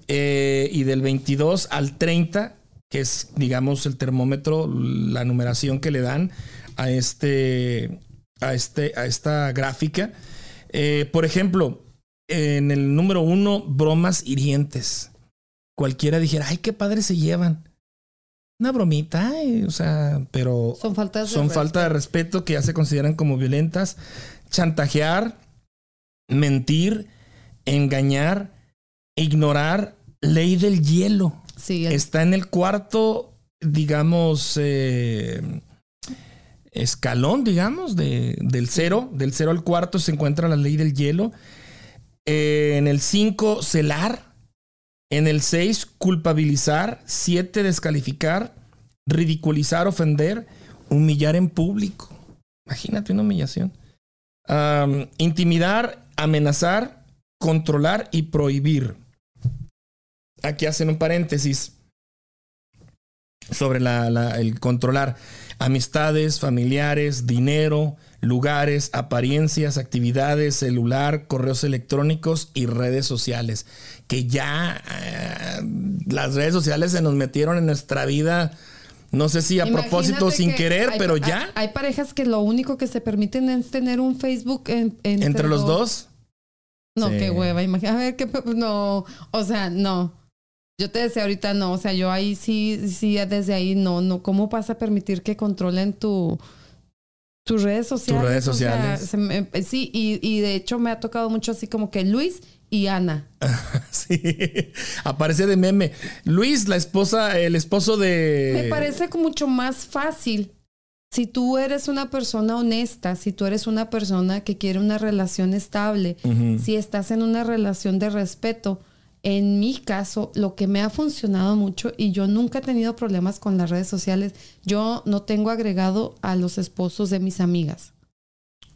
Eh, y del 22 al 30, que es, digamos, el termómetro, la numeración que le dan a, este, a, este, a esta gráfica. Eh, por ejemplo, en el número 1, bromas hirientes. Cualquiera dijera, ay, qué padre se llevan una bromita, o sea, pero son, faltas son falta de respeto que ya se consideran como violentas. Chantajear, mentir, engañar, ignorar, ley del hielo. Sí, Está en el cuarto, digamos, eh, escalón, digamos, de, del cero. Del cero al cuarto se encuentra la ley del hielo. Eh, en el cinco, celar. En el 6, culpabilizar. 7, descalificar. Ridiculizar, ofender. Humillar en público. Imagínate una humillación. Intimidar, amenazar, controlar y prohibir. Aquí hacen un paréntesis sobre el controlar amistades, familiares, dinero, lugares, apariencias, actividades, celular, correos electrónicos y redes sociales. Que ya eh, las redes sociales se nos metieron en nuestra vida, no sé si a propósito Imagínate sin que querer, hay- pero ya Hay, parejas que lo único que se permiten es tener un Facebook en- entre, entre los dos. No, Sí. qué hueva. Imagina, a ver, qué. No, o sea, no. Yo te decía ahorita no, o sea, yo ahí sí, sí, desde ahí no, no. ¿Cómo vas a permitir que controlen tu tus redes sociales? redes O sea, sociales. se me- sí, y, y de hecho me ha tocado mucho así como que Luis y Ana. Sí, aparece de meme. Luis, la esposa, el esposo de. Me parece como mucho más fácil. Si tú eres una persona honesta, si tú eres una persona que quiere una relación estable, si estás en una relación de respeto, en mi caso, lo que me ha funcionado mucho y yo nunca he tenido problemas con las redes sociales, yo no tengo agregado a los esposos de mis amigas.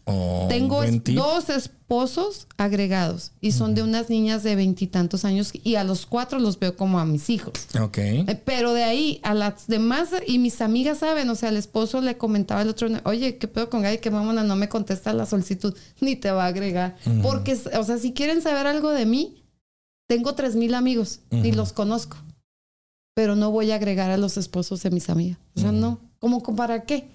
Oh, Tengo dos esposos agregados y son de unas niñas de veintitantos años y a los cuatro los veo como a mis hijos. Ok. Eh, Pero de ahí a las demás, y mis amigas saben, o sea, el esposo le comentaba el otro, oye, ¿qué pedo con Gaby? Que mamona no me contesta la solicitud, ni te va a agregar. Porque, o sea, si quieren saber algo de mí, tengo tres mil amigos y Ujú. los conozco. Pero no voy a agregar a los esposos de mis amigas. O sea, no. ¿Cómo para qué?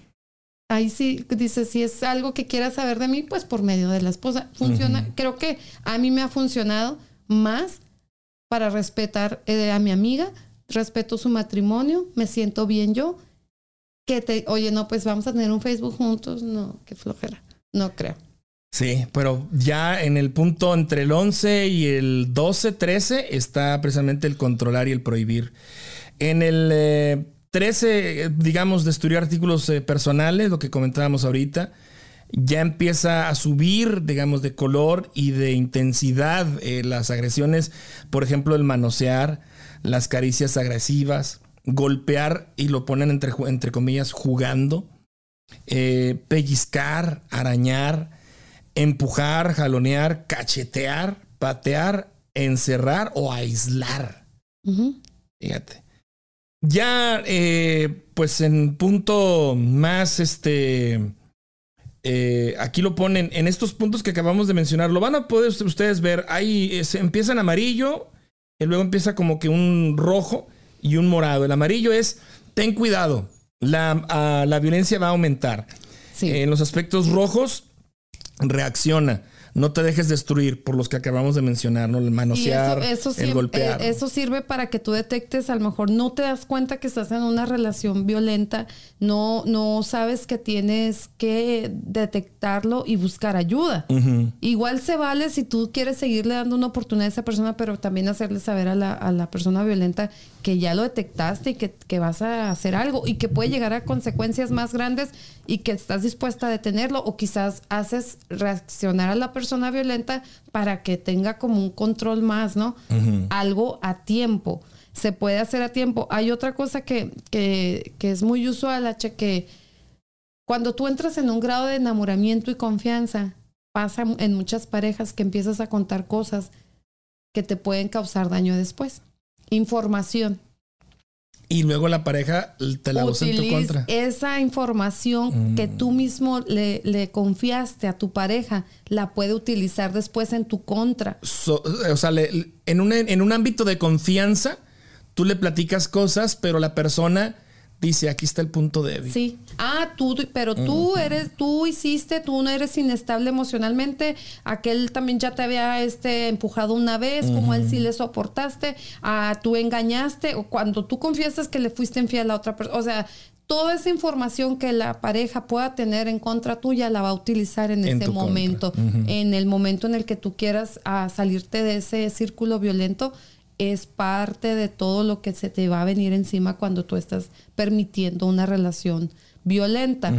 Ahí sí, dice, si es algo que quieras saber de mí, pues por medio de la esposa. Funciona, creo que a mí me ha funcionado más para respetar eh, a mi amiga, respeto su matrimonio, me siento bien yo, que te, oye, no, pues vamos a tener un Facebook juntos, no, qué flojera, no creo. Sí, pero ya en el punto entre el 11 y el 12, 13 está precisamente el controlar y el prohibir. En el eh, 13, eh, digamos, destruir artículos eh, personales, lo que comentábamos ahorita, ya empieza a subir, digamos, de color y de intensidad eh, las agresiones, por ejemplo, el manosear, las caricias agresivas, golpear y lo ponen entre, entre comillas jugando, pellizcar, arañar, empujar, jalonear, cachetear, patear, encerrar o aislar. Fíjate. Ya, eh, pues en punto más, este, eh, aquí lo ponen, en estos puntos que acabamos de mencionar, lo van a poder ustedes ver, ahí eh, se empieza en amarillo, y luego empieza como que un rojo y un morado. El amarillo es, ten cuidado, la, ah, la violencia va a aumentar. Sí. En los aspectos rojos, reacciona. No te dejes destruir por los que acabamos de mencionar, ¿no? El manosear, eso, eso, el golpear. eh, eso sirve para que tú detectes, a lo mejor no te das cuenta que estás en una relación violenta, no, no sabes que tienes que detectarlo y buscar ayuda. Igual se vale si tú quieres seguirle dando una oportunidad a esa persona, pero también hacerle saber a la, a la persona violenta que ya lo detectaste y que, que vas a hacer algo y que puede llegar a consecuencias más grandes y que estás dispuesta a detenerlo o quizás haces reaccionar a la persona violenta para que tenga como un control más, ¿no? Algo a tiempo. Se puede hacer a tiempo. Hay otra cosa que, que, que es muy usual, H, que cuando tú entras en un grado de enamoramiento y confianza, pasa en muchas parejas que empiezas a contar cosas que te pueden causar daño después. Información. Y luego la pareja te la usa en tu contra. esa información Mm. que tú mismo le, le confiaste a tu pareja, la puede utilizar después en tu contra. So- o sea, le- en, un, en un ámbito de confianza, tú le platicas cosas, pero la persona dice, aquí está el punto débil. Sí. Ah, tú, pero tú eres, tú hiciste, tú no eres inestable emocionalmente. Aquel también ya te había este, empujado una vez, como él sí le soportaste. Ah, tú engañaste, o cuando tú confiesas que le fuiste infiel a otra persona. O sea, toda esa información que la pareja pueda tener en contra tuya la va a utilizar en, En ese momento. En el momento en el que tú quieras salirte de ese círculo violento, es parte de todo lo que se te va a venir encima cuando tú estás permitiendo una relación violenta.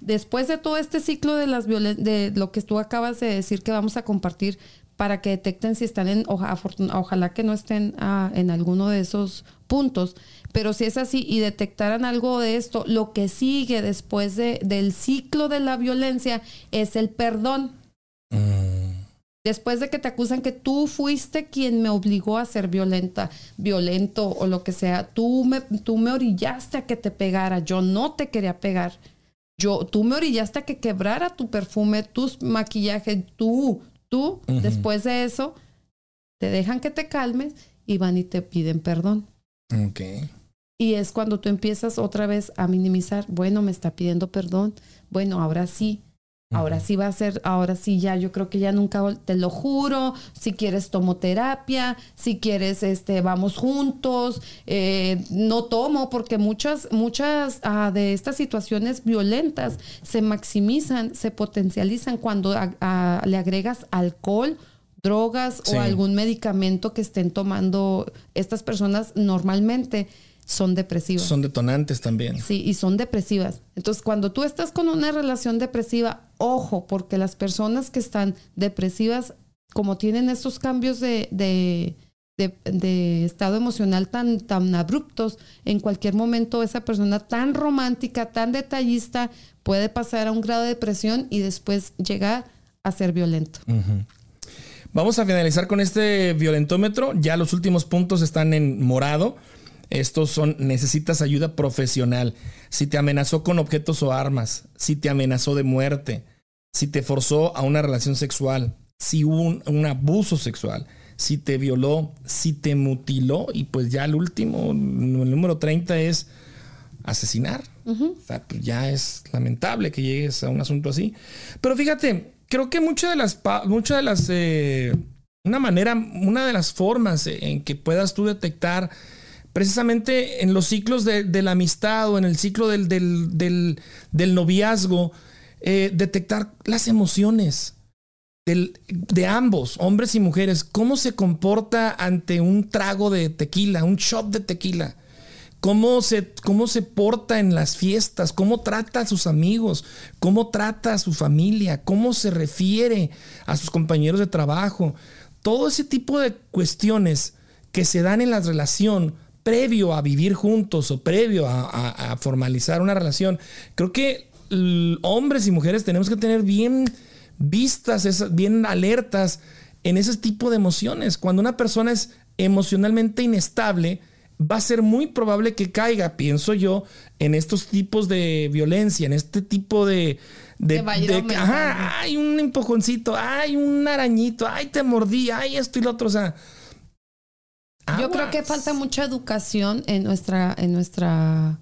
Después de todo este ciclo de las violen- de lo que tú acabas de decir que vamos a compartir, para que detecten si están en, ojalá que no estén ah, en alguno de esos puntos, pero si es así y detectaran algo de esto, lo que sigue después de, del ciclo de la violencia es el perdón. Mm. Después de que te acusan que tú fuiste quien me obligó a ser violenta, violento o lo que sea, tú me, tú me orillaste a que te pegara, yo no te quería pegar. Yo, tú me orillaste a que quebrara tu perfume, tus maquillajes, tú, tú, después de eso, te dejan que te calmes y van y te piden perdón. Ok. Y es cuando tú empiezas otra vez a minimizar, bueno, me está pidiendo perdón, bueno, ahora sí, Ahora sí va a ser, ahora sí ya, yo creo que ya nunca, te lo juro, si quieres tomo terapia, si quieres, este, vamos juntos, eh, no tomo, porque muchas, muchas ah, de estas situaciones violentas se maximizan, se potencializan cuando le agregas alcohol, drogas o algún medicamento que estén tomando estas personas normalmente son depresivas. Son detonantes también. Sí, y son depresivas. Entonces, cuando tú estás con una relación depresiva, ojo, porque las personas que están depresivas, como tienen estos cambios de, de, de, estado emocional tan, tan abruptos, en cualquier momento esa persona tan romántica, tan detallista, puede pasar a un grado de depresión y después llegar a ser violento. Vamos a finalizar con este violentómetro. Ya los últimos puntos están en morado. Estos son, necesitas ayuda profesional. Si te amenazó con objetos o armas, si te amenazó de muerte, si te forzó a una relación sexual, si hubo un, abuso sexual, si te violó, si te mutiló, y pues ya el último, el número 30 es asesinar. o sea, pues ya es lamentable que llegues a un asunto así. Pero fíjate, creo que muchas de las, muchas de las, eh, una manera, una de las formas en que puedas tú detectar precisamente en los ciclos de, la amistad o en el ciclo del, del, noviazgo, eh, detectar las emociones de ambos, hombres y mujeres, cómo se comporta ante un trago de tequila, un shot de tequila. Cómo se, cómo se porta en las fiestas, cómo trata a sus amigos, cómo trata a su familia, cómo se refiere a sus compañeros de trabajo. Todo ese tipo de cuestiones que se dan en la relación previo a vivir juntos o previo a, formalizar una relación, creo que hombres y mujeres tenemos que tener bien vistas, bien alertas en ese tipo de emociones. Cuando una persona es emocionalmente inestable, va a ser muy probable que caiga, pienso yo, en estos tipos de violencia, en este tipo de... de, hay un empujoncito, hay un arañito, ay, te mordí, ay, esto y lo otro, o sea yo creo que falta mucha educación en nuestra, en nuestra,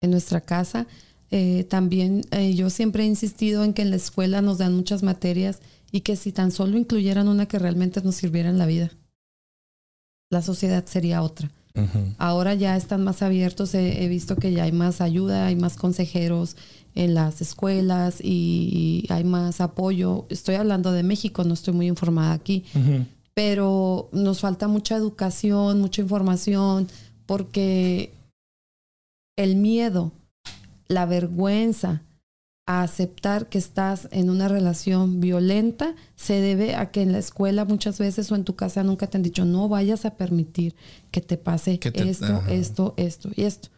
en nuestra casa. Eh, también eh, yo siempre he insistido en que en la escuela nos dan muchas materias y que si tan solo incluyeran una que realmente nos sirviera en la vida, la sociedad sería otra. Ahora ya están más abiertos, he, visto que ya hay más ayuda, hay más consejeros en las escuelas y, hay más apoyo. Estoy hablando de México, no estoy muy informada aquí, pero nos falta mucha educación, mucha información, porque el miedo, la vergüenza a aceptar que estás en una relación violenta se debe a que en la escuela muchas veces o en tu casa nunca te han dicho no vayas a permitir que te pase esto, esto, esto y esto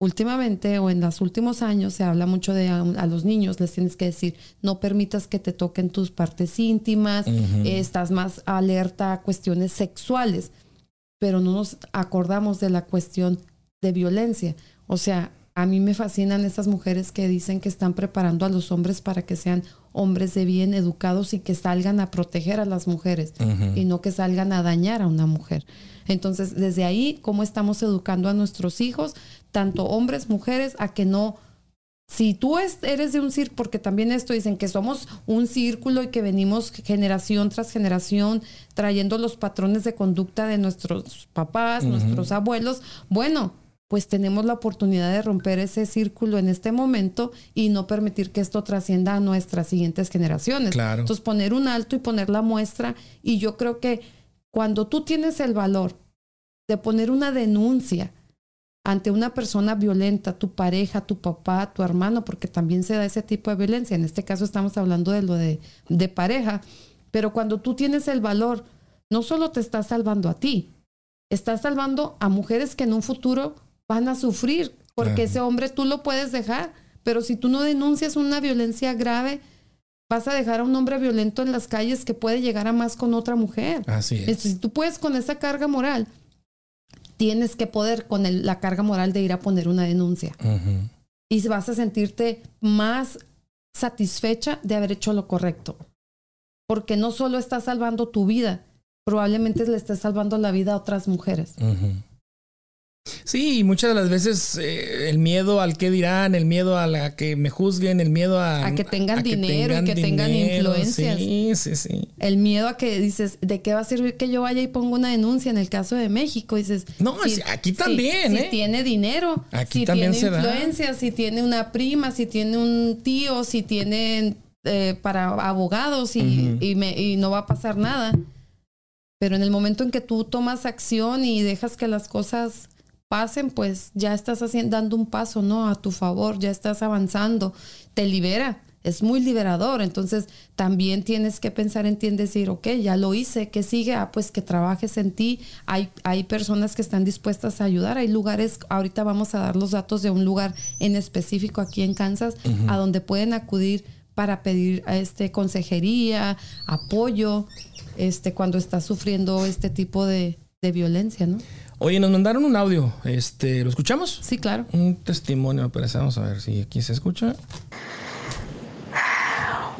últimamente o en los últimos años se habla mucho de a, los niños, les tienes que decir, no permitas que te toquen tus partes íntimas, estás más alerta a cuestiones sexuales, pero no nos acordamos de la cuestión de violencia. O sea, a mí me fascinan estas mujeres que dicen que están preparando a los hombres para que sean hombres de bien educados y que salgan a proteger a las mujeres y no que salgan a dañar a una mujer. Entonces, desde ahí, ¿cómo estamos educando a nuestros hijos? Tanto hombres, mujeres, a que no si tú eres de un círculo, porque también esto dicen que somos un círculo y que venimos generación tras generación trayendo los patrones de conducta de nuestros papás, nuestros abuelos, bueno, pues tenemos la oportunidad de romper ese círculo en este momento y no permitir que esto trascienda a nuestras siguientes generaciones. Claro. Entonces poner un alto y poner la muestra y yo creo que cuando tú tienes el valor de poner una denuncia, ante una persona violenta, tu pareja, tu papá, tu hermano, porque también se da ese tipo de violencia. En este caso estamos hablando de lo de, de pareja. Pero cuando tú tienes el valor, no solo te estás salvando a ti, estás salvando a mujeres que en un futuro van a sufrir, porque ese hombre tú lo puedes dejar, pero si tú no denuncias una violencia grave, vas a dejar a un hombre violento en las calles que puede llegar a más con otra mujer. Así es. Entonces, si tú puedes con esa carga moral, tienes que poder con el- la carga moral de ir a poner una denuncia. Y vas a sentirte más satisfecha de haber hecho lo correcto. Porque no solo estás salvando tu vida, probablemente le estés salvando la vida a otras mujeres. Sí, muchas de las veces eh, el miedo al qué dirán, el miedo a, la, que me juzguen, el miedo a, A que tengan dinero y que tengan influencias. Sí, sí, sí. El miedo a que dices, ¿de qué va a servir que yo vaya y ponga una denuncia en el caso de México? Dices, No, aquí también, si ¿eh? tiene dinero, Aquí si también tiene se da. influencia, si tiene una prima, si tiene un tío, si tiene eh, para abogados y me- y no va a pasar nada. Pero en el momento en que tú tomas acción y dejas que las cosas pasen, pues ya estás haciendo, dando un paso, ¿no? A tu favor, ya estás avanzando, te libera, es muy liberador. Entonces también tienes que pensar en ti en decir, ok, ya lo hice, ¿qué sigue? Ah, pues que trabajes en ti. Hay, hay personas que están dispuestas a ayudar, hay lugares, ahorita vamos a dar los datos de un lugar en específico aquí en Kansas, a donde pueden acudir para pedir este consejería, apoyo, este, cuando estás sufriendo este tipo de, de violencia, ¿no? Oye, nos mandaron un audio. Este, ¿lo escuchamos? Sí, claro. Un testimonio, parece. Vamos a ver si aquí se escucha.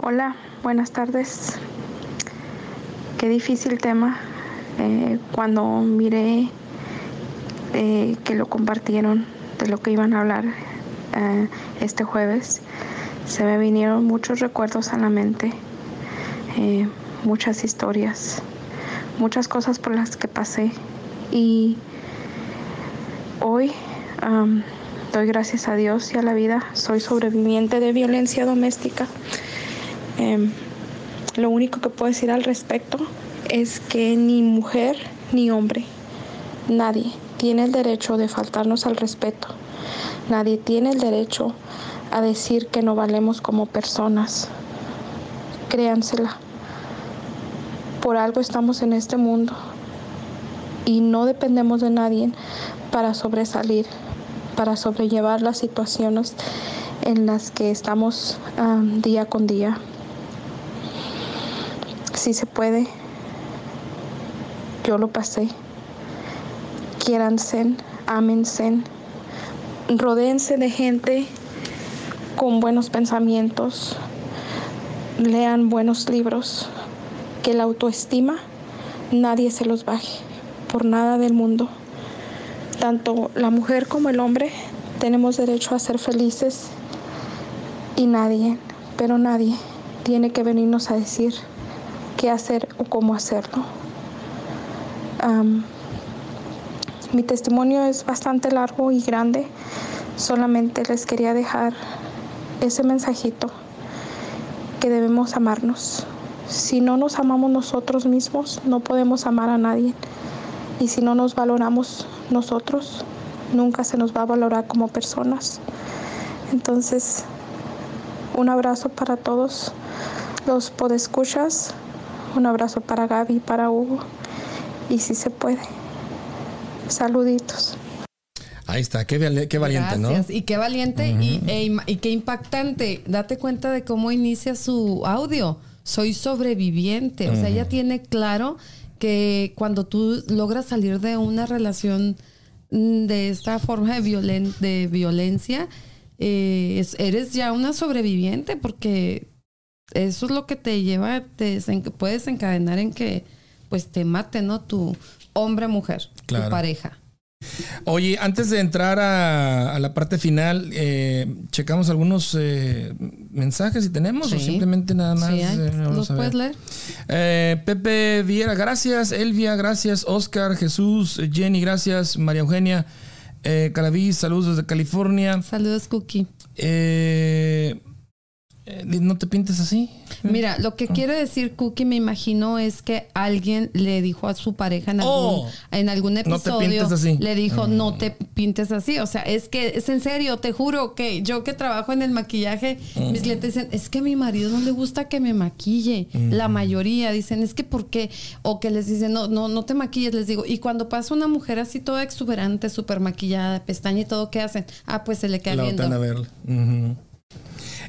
Hola, buenas tardes. Qué difícil tema. Eh, cuando miré eh, que lo compartieron de lo que iban a hablar eh, este jueves, se me vinieron muchos recuerdos a la mente, eh, muchas historias, muchas cosas por las que pasé. Y hoy doy gracias a Dios y a la vida. Soy sobreviviente de violencia doméstica. Em, lo único que puedo decir al respecto es que ni mujer ni hombre, nadie tiene el derecho de faltarnos al respeto. Nadie tiene el derecho a decir que no valemos como personas. Créansela. Por algo estamos en este mundo y no dependemos de nadie para sobresalir, para sobrellevar las situaciones en las que estamos am, día con día. Si se puede, yo lo pasé. Quiéranse, ámense, rodéense de gente con buenos pensamientos, lean buenos libros, que la autoestima nadie se los baje por nada del mundo. Tanto la mujer como el hombre tenemos derecho a ser felices y nadie, pero nadie, tiene que venirnos a decir qué hacer o cómo hacerlo. Mi testimonio es bastante largo y grande, solamente les quería dejar ese mensajito que debemos amarnos. Si no nos amamos nosotros mismos, no podemos amar a nadie. Y si no nos valoramos nosotros, nunca se nos va a valorar como personas. Entonces, un abrazo para todos los podescuchas, un abrazo para Gaby y para Hugo, y si se puede, saluditos. Ahí está, qué, qué valiente, Gracias. Y qué valiente y, e y qué impactante. Date cuenta de cómo inicia su audio. Soy sobreviviente. O sea, ella tiene claro que cuando tú logras salir de una relación mm, de esta forma de, violen- de violencia, eh, es- eres ya una sobreviviente porque eso es lo que te lleva, te desen- puede desencadenar en que pues te mate, ¿no? Tu hombre, mujer, Claro. tu pareja. Oye, antes de entrar a, a la parte final, eh, checamos algunos eh, mensajes si tenemos o simplemente nada más. Sí, eh, ¿Los puedes leer? Pepe Viera, gracias. Elvia, gracias. Oscar, Jesús, Jenny, gracias. María Eugenia, Calaví, saludos desde California. Saludos, Cookie. Eh, no te pintes así. Mira, lo que quiere decir Cookie, me imagino, es que alguien le dijo a su pareja en algún, Oh. en algún No te episodio, así. le dijo, no te pintes así. O sea, es que, es en serio, te juro que yo que trabajo en el maquillaje, mis clientes dicen, es que a mi marido no le gusta que me maquille. La mayoría dicen, es que ¿por qué? O que les dicen, no, no, no te maquilles, les digo. Y cuando pasa una mujer así toda exuberante, súper maquillada, pestaña y todo, ¿qué hacen? Ah, pues se le queda La viendo. a. Ujú.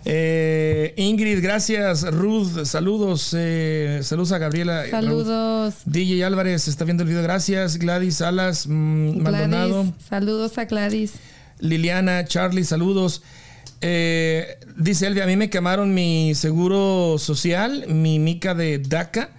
Eh, Ingrid, gracias. Ruth, saludos. eh, saludos a Gabriela. Saludos. DJ Álvarez está viendo el video. Gracias. Gladys Salas, mm, Maldonado. Saludos a Gladys. Liliana, Charlie, saludos. Eh, dice Elvia, a mí me quemaron mi seguro social, mi mica de DACA.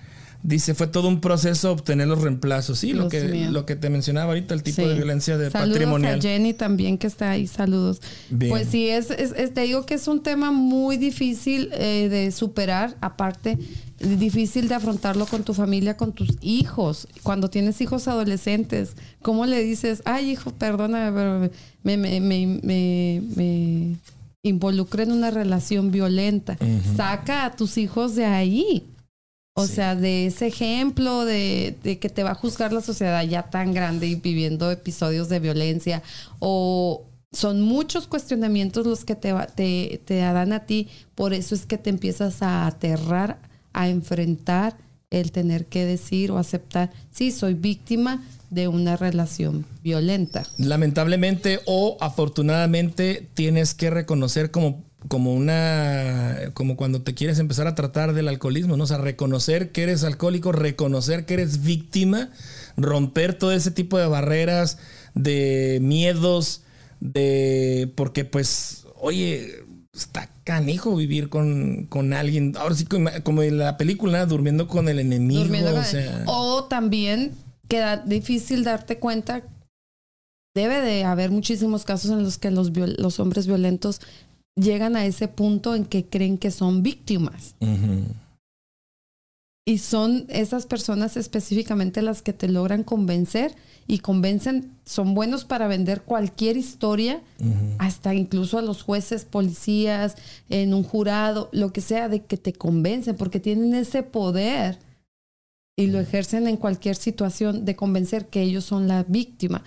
Dice, fue todo un proceso obtener los reemplazos. Sí, lo que, mío. lo que te mencionaba ahorita, el tipo Sí. de violencia de saludos patrimonial. a Jenny también que está ahí, saludos. Bien. Pues sí, es, es- es- te digo que es un tema muy difícil eh, de superar, aparte, difícil de afrontarlo con tu familia, con tus hijos, cuando tienes hijos adolescentes. ¿Cómo le dices, ay hijo, perdona, pero me, me, me, me, me involucré en una relación violenta? Saca a tus hijos de ahí. O Sí. sea, de ese ejemplo de, de que te va a juzgar la sociedad ya tan grande y viviendo episodios de violencia. O son muchos cuestionamientos los que te, va- te, te dan a ti. Por eso es que te empiezas a aterrar, a enfrentar el tener que decir o aceptar, sí, soy víctima de una relación violenta. Lamentablemente o afortunadamente tienes que reconocer como, como una, como cuando te quieres empezar a tratar del alcoholismo, ¿no? O sea, reconocer que eres alcohólico, reconocer que eres víctima, romper todo ese tipo de barreras, de miedos, de, porque pues, oye, está canijo vivir con, con alguien, ahora sí como, en la película, durmiendo con el enemigo, Durmiendo o sea, o también queda difícil darte cuenta. Debe de haber muchísimos casos en los que los, los hombres violentos llegan a ese punto en que creen que son víctimas. Y son esas personas específicamente las que te logran convencer y convencen, son buenos para vender cualquier historia, hasta incluso a los jueces, policías, en un jurado, lo que sea, de que te convencen, porque tienen ese poder y lo ejercen en cualquier situación de convencer que ellos son la víctima.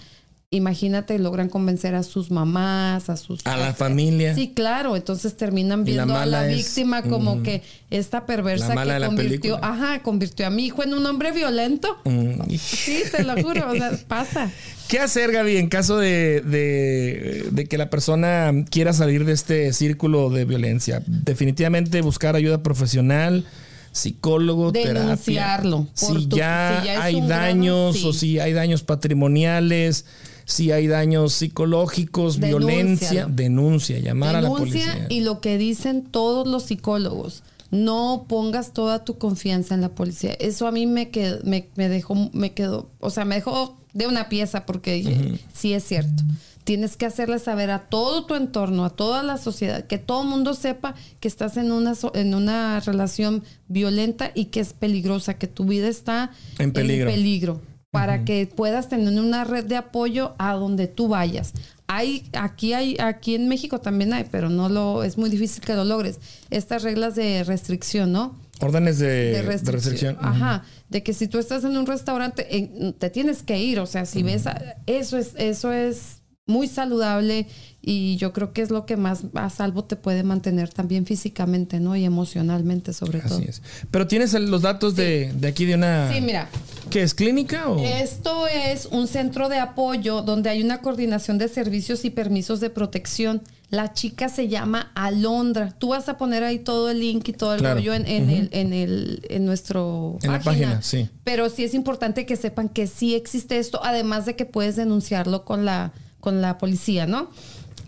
Imagínate, logran convencer a sus mamás, a sus... a la familia. Sí, claro, entonces terminan la viendo a la es, víctima como mm, que esta perversa la mala de que la convirtió, película. ajá, convirtió a mi hijo en un hombre violento. Mm. Sí, te lo juro, o sea, pasa. ¿Qué hacer, Gaby, en caso de, de- de que la persona quiera salir de este círculo de violencia? Definitivamente buscar ayuda profesional, psicólogo, terapia. Denunciarlo por Si tu- ya si ya es hay grado, daños sí. o si hay daños patrimoniales, si hay daños psicológicos, Denúncialo. violencia, denuncia, llamar a la Denuncia policía. y lo que dicen todos los psicólogos. No pongas toda tu confianza en la policía. Eso a mí me quedó, me, me dejó, me quedó, o sea, me dejó de una pieza porque dije, sí es cierto. Tienes que hacerle saber a todo tu entorno, a toda la sociedad, que todo el mundo sepa que estás en una, en una relación violenta y que es peligrosa, que tu vida está En peligro. peligro, para que puedas tener una red de apoyo a donde tú vayas. Hay, aquí hay, aquí en México también hay, pero no lo, es muy difícil que lo logres. Estas reglas de restricción, ¿no? Órdenes de, de de restricción. restricción. Ajá, de que si tú estás en un restaurante, en- te tienes que ir, o sea, si ves, a- eso es, eso es muy saludable y yo creo que es lo que más a salvo te puede mantener también físicamente, ¿no? Y emocionalmente sobre todo. Así es. Pero tienes los datos de, de aquí de una... Sí, mira, ¿Qué es clínica o...? Esto es un centro de apoyo donde hay una coordinación de servicios y permisos de protección. La chica se llama Alondra. Tú vas a poner ahí todo el link y todo el Claro. rollo en, en el, en, el, en nuestro En la página, sí. Pero sí es importante que sepan que sí existe esto, además de que puedes denunciarlo con la, con la policía, ¿no?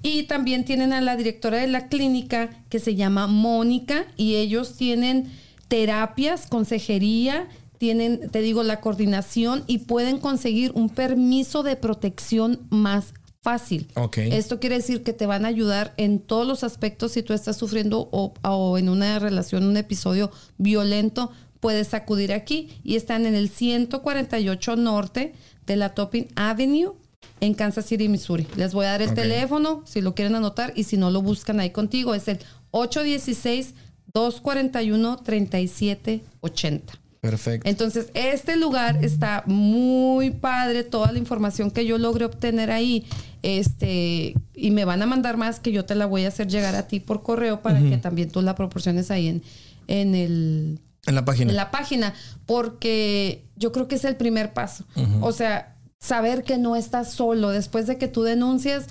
Y también tienen a la directora de la clínica que se llama Mónica y ellos tienen terapias, consejería, tienen, te digo, la coordinación y pueden conseguir un permiso de protección más fácil. Ok. Esto quiere decir que te van a ayudar en todos los aspectos si tú estás sufriendo o, o en una relación, un episodio violento, puedes acudir aquí y están en el 148 norte de la Topping Avenue en Kansas City, Missouri. Les voy a dar el teléfono si lo quieren anotar y si no lo buscan ahí contigo es el 816-241-3780. Perfecto. Entonces, este lugar está muy padre, toda la información que yo logré obtener ahí, este, y me van a mandar más que yo te la voy a hacer llegar a ti por correo para que también tú la proporciones ahí en, en el en la página. en la página, porque yo creo que es el primer paso. O sea, saber que no estás solo después de que tú denuncias,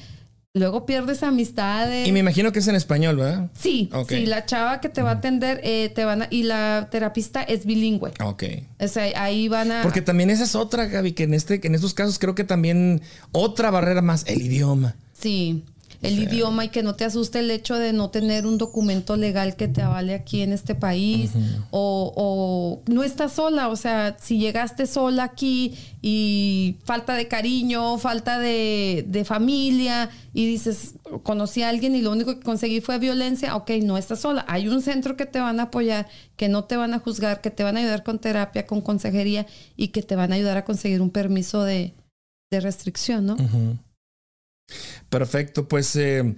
luego pierdes amistades. Y me imagino que es en español, ¿verdad? Sí, Ok. sí, la chava que te va a atender, eh, te van a- y la terapista es bilingüe. Ok. O sea, ahí van a... Porque también esa es otra, Gaby, que en este, que en estos casos creo que también otra barrera más, el idioma. Sí, el idioma y que no te asuste el hecho de no tener un documento legal que te avale aquí en este país o, o no estás sola, o sea, si llegaste sola aquí y falta de cariño, falta de, de familia y dices, conocí a alguien y lo único que conseguí fue violencia, ok, no estás sola, hay un centro que te van a apoyar, que no te van a juzgar, que te van a ayudar con terapia, con consejería y que te van a ayudar a conseguir un permiso de, de restricción, ¿no? Perfecto, pues eh,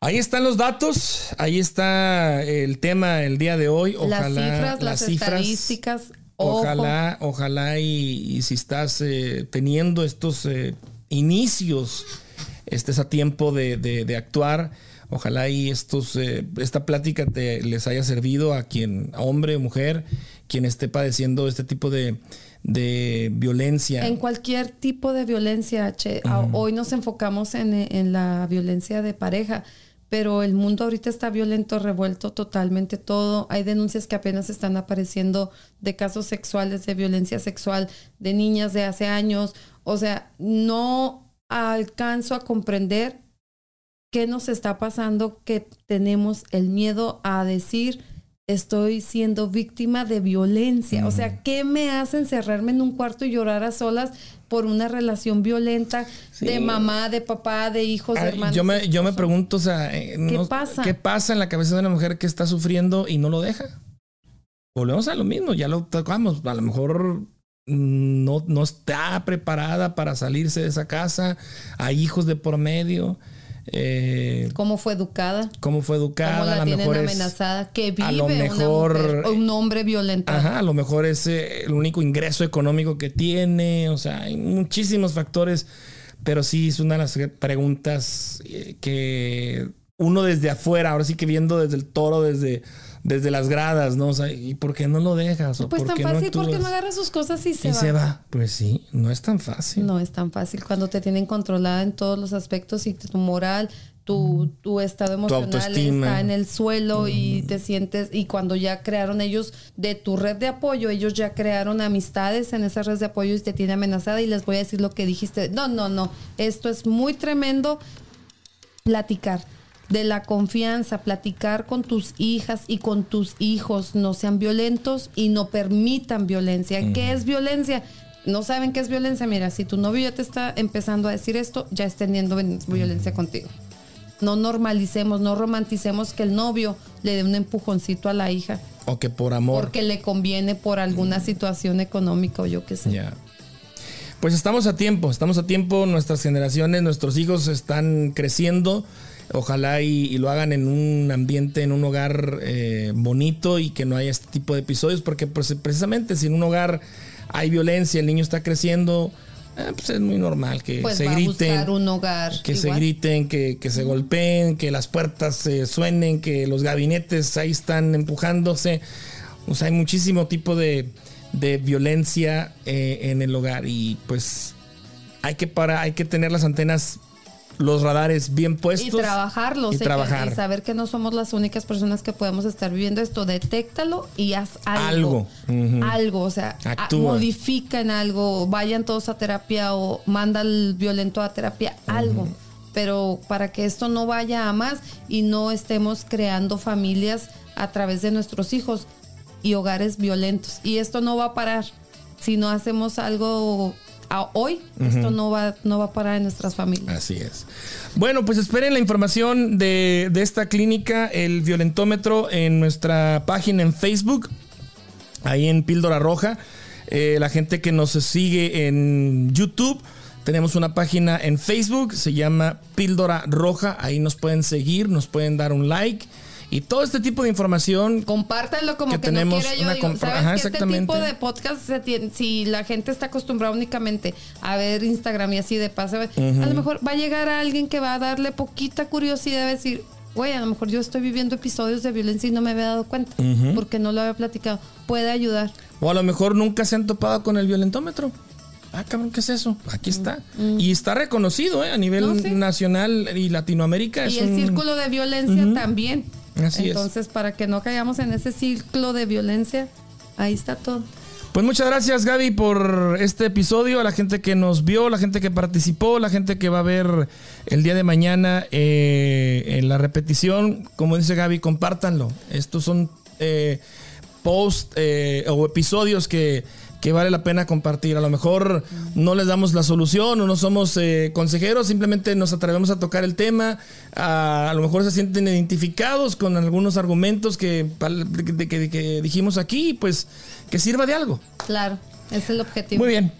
ahí están los datos, ahí está el tema el día de hoy. Ojalá las cifras, las, cifras, estadísticas. ojo. Ojalá, ojalá y, y si estás eh, teniendo estos eh, inicios, estés a tiempo de, de- de actuar. Ojalá y estos, eh, esta plática te, les haya servido a quien, a hombre o mujer, quien esté padeciendo este tipo de, de violencia. En cualquier tipo de violencia, Che. Hoy nos enfocamos en, en la violencia de pareja, pero el mundo ahorita está violento, revuelto totalmente todo. Hay denuncias que apenas están apareciendo de casos sexuales, de violencia sexual, de niñas de hace años. O sea, no alcanzo a comprender qué nos está pasando, que tenemos el miedo a decir estoy siendo víctima de violencia. O sea, ¿qué me hace encerrarme en un cuarto y llorar a solas por una relación violenta de mamá, de papá, de hijos, de hermanos? yo me, yo me pregunto, o sea, eh, no- pasa? ¿Qué pasa en la cabeza de una mujer que está sufriendo y no lo deja? Volvemos a lo mismo, ya lo tocamos. A lo mejor mm, no, no está preparada para salirse de esa casa. Hay hijos de por medio. Eh, ¿Cómo fue educada? cómo fue educada, ¿Cómo a la lo mejor es- amenazada? Que vive a lo una mejor- mujer o un hombre violentado. Ajá, a lo mejor es eh, el único ingreso económico que tiene, o sea, hay muchísimos factores, pero sí es una de las preguntas eh, que uno desde afuera, ahora sí que viendo desde el toro, desde, desde las gradas, ¿no? O sea, ¿y por qué no lo dejas? ¿O Pues por tan qué fácil porque actúas? no agarra sus cosas y se y va. se va. Pues sí, no es tan fácil. No es tan fácil cuando te tienen controlada en todos los aspectos y tu moral, tu, tu estado emocional está en el suelo y te sientes, y cuando ya crearon ellos de tu red de apoyo, ellos ya crearon amistades en esa red de apoyo y te tiene amenazada y les voy a decir lo que dijiste. No, no, no, esto es muy tremendo. Platicar de la confianza, platicar con tus hijas y con tus hijos, no sean violentos y no permitan violencia. ¿Qué es violencia? No saben qué es violencia. Mira, si tu novio ya te está empezando a decir esto, ya es teniendo violencia contigo. No normalicemos, no romanticemos que el novio le dé un empujoncito a la hija O que por amor. porque le conviene por alguna situación económica o yo qué sé. Ya. Pues estamos a tiempo, estamos a tiempo, nuestras generaciones, nuestros hijos están creciendo, ojalá y, y lo hagan en un ambiente, en un hogar eh, bonito y que no haya este tipo de episodios, porque pues, precisamente si en un hogar hay violencia, el niño está creciendo, eh, pues es muy normal que Pues se va griten. buscar un hogar. Que se griten, que, que se golpeen, que las puertas se suenen, que los gabinetes ahí están empujándose. O sea, hay muchísimo tipo de, de violencia eh, en el hogar y pues hay que para, hay que tener las antenas, los radares bien puestos. Y trabajarlo, Y trabajar. saber que no somos las únicas personas que podemos estar viviendo esto. Detéctalo y haz algo. Algo. Algo, o sea, Actúa. modifica en algo, vayan todos a terapia o manda al violento a terapia, algo. Pero para que esto no vaya a más y no estemos creando familias a través de nuestros hijos y hogares violentos. Y esto no va a parar. Si no hacemos algo a hoy, esto no va, no va a parar en nuestras familias. Así es. Bueno, pues esperen la información de, de esta clínica, el violentómetro, en nuestra página en Facebook, ahí en Píldora Roja. Eh, la gente que nos sigue en YouTube, tenemos una página en Facebook, se llama Píldora Roja, ahí nos pueden seguir, nos pueden dar un like. Y todo este tipo de información. Compártanlo como Que que, tenemos no yo. una digo, compra- ¿sabes Ajá, que este exactamente. tipo de podcast, se tiene- si la gente está acostumbrada únicamente a ver Instagram y así de paso, a lo mejor va a llegar a alguien que va a darle poquita curiosidad, a decir, güey, a lo mejor yo estoy viviendo episodios de violencia y no me había dado cuenta, porque no lo había platicado. Puede ayudar. O a lo mejor nunca se han topado con el violentómetro. Ah, cabrón, ¿qué es eso? Aquí está. Y está reconocido ¿eh? a nivel. No, sí. nacional y Latinoamérica. Y es el un- círculo de violencia también. Así es. Entonces, para que no caigamos en ese ciclo de violencia, ahí está todo. Pues muchas gracias Gaby por este episodio, a la gente que nos vio, la gente que participó, la gente que va a ver el día de mañana eh, en la repetición. Como dice Gaby, compártanlo. Estos son eh, post eh, o episodios que, que vale la pena compartir. A lo mejor no les damos la solución o no somos eh, consejeros, simplemente nos atrevemos a tocar el tema. A, a lo mejor se sienten identificados con algunos argumentos que, pal- que- que- que dijimos aquí, pues que sirva de algo. Claro, ese es el objetivo. Muy bien.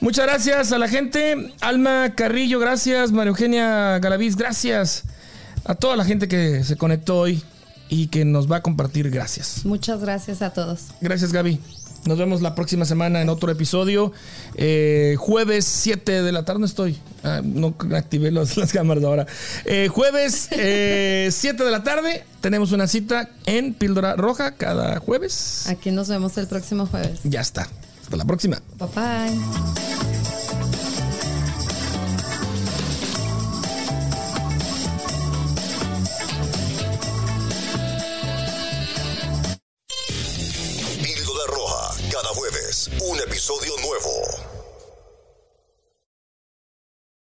Muchas gracias a la gente. Alma Carrillo, gracias. María Eugenia Galaviz, gracias. A toda la gente que se conectó hoy y que nos va a compartir, gracias. Muchas gracias a todos. Gracias, Gaby. Nos vemos la próxima semana en otro episodio. Eh, jueves 7 de la tarde no estoy. Ah, no activé los- las cámaras ahora. Eh, jueves eh, 7 de la tarde tenemos una cita en Píldora Roja cada jueves. Aquí nos vemos el próximo jueves. Ya está. Hasta la próxima. Bye bye.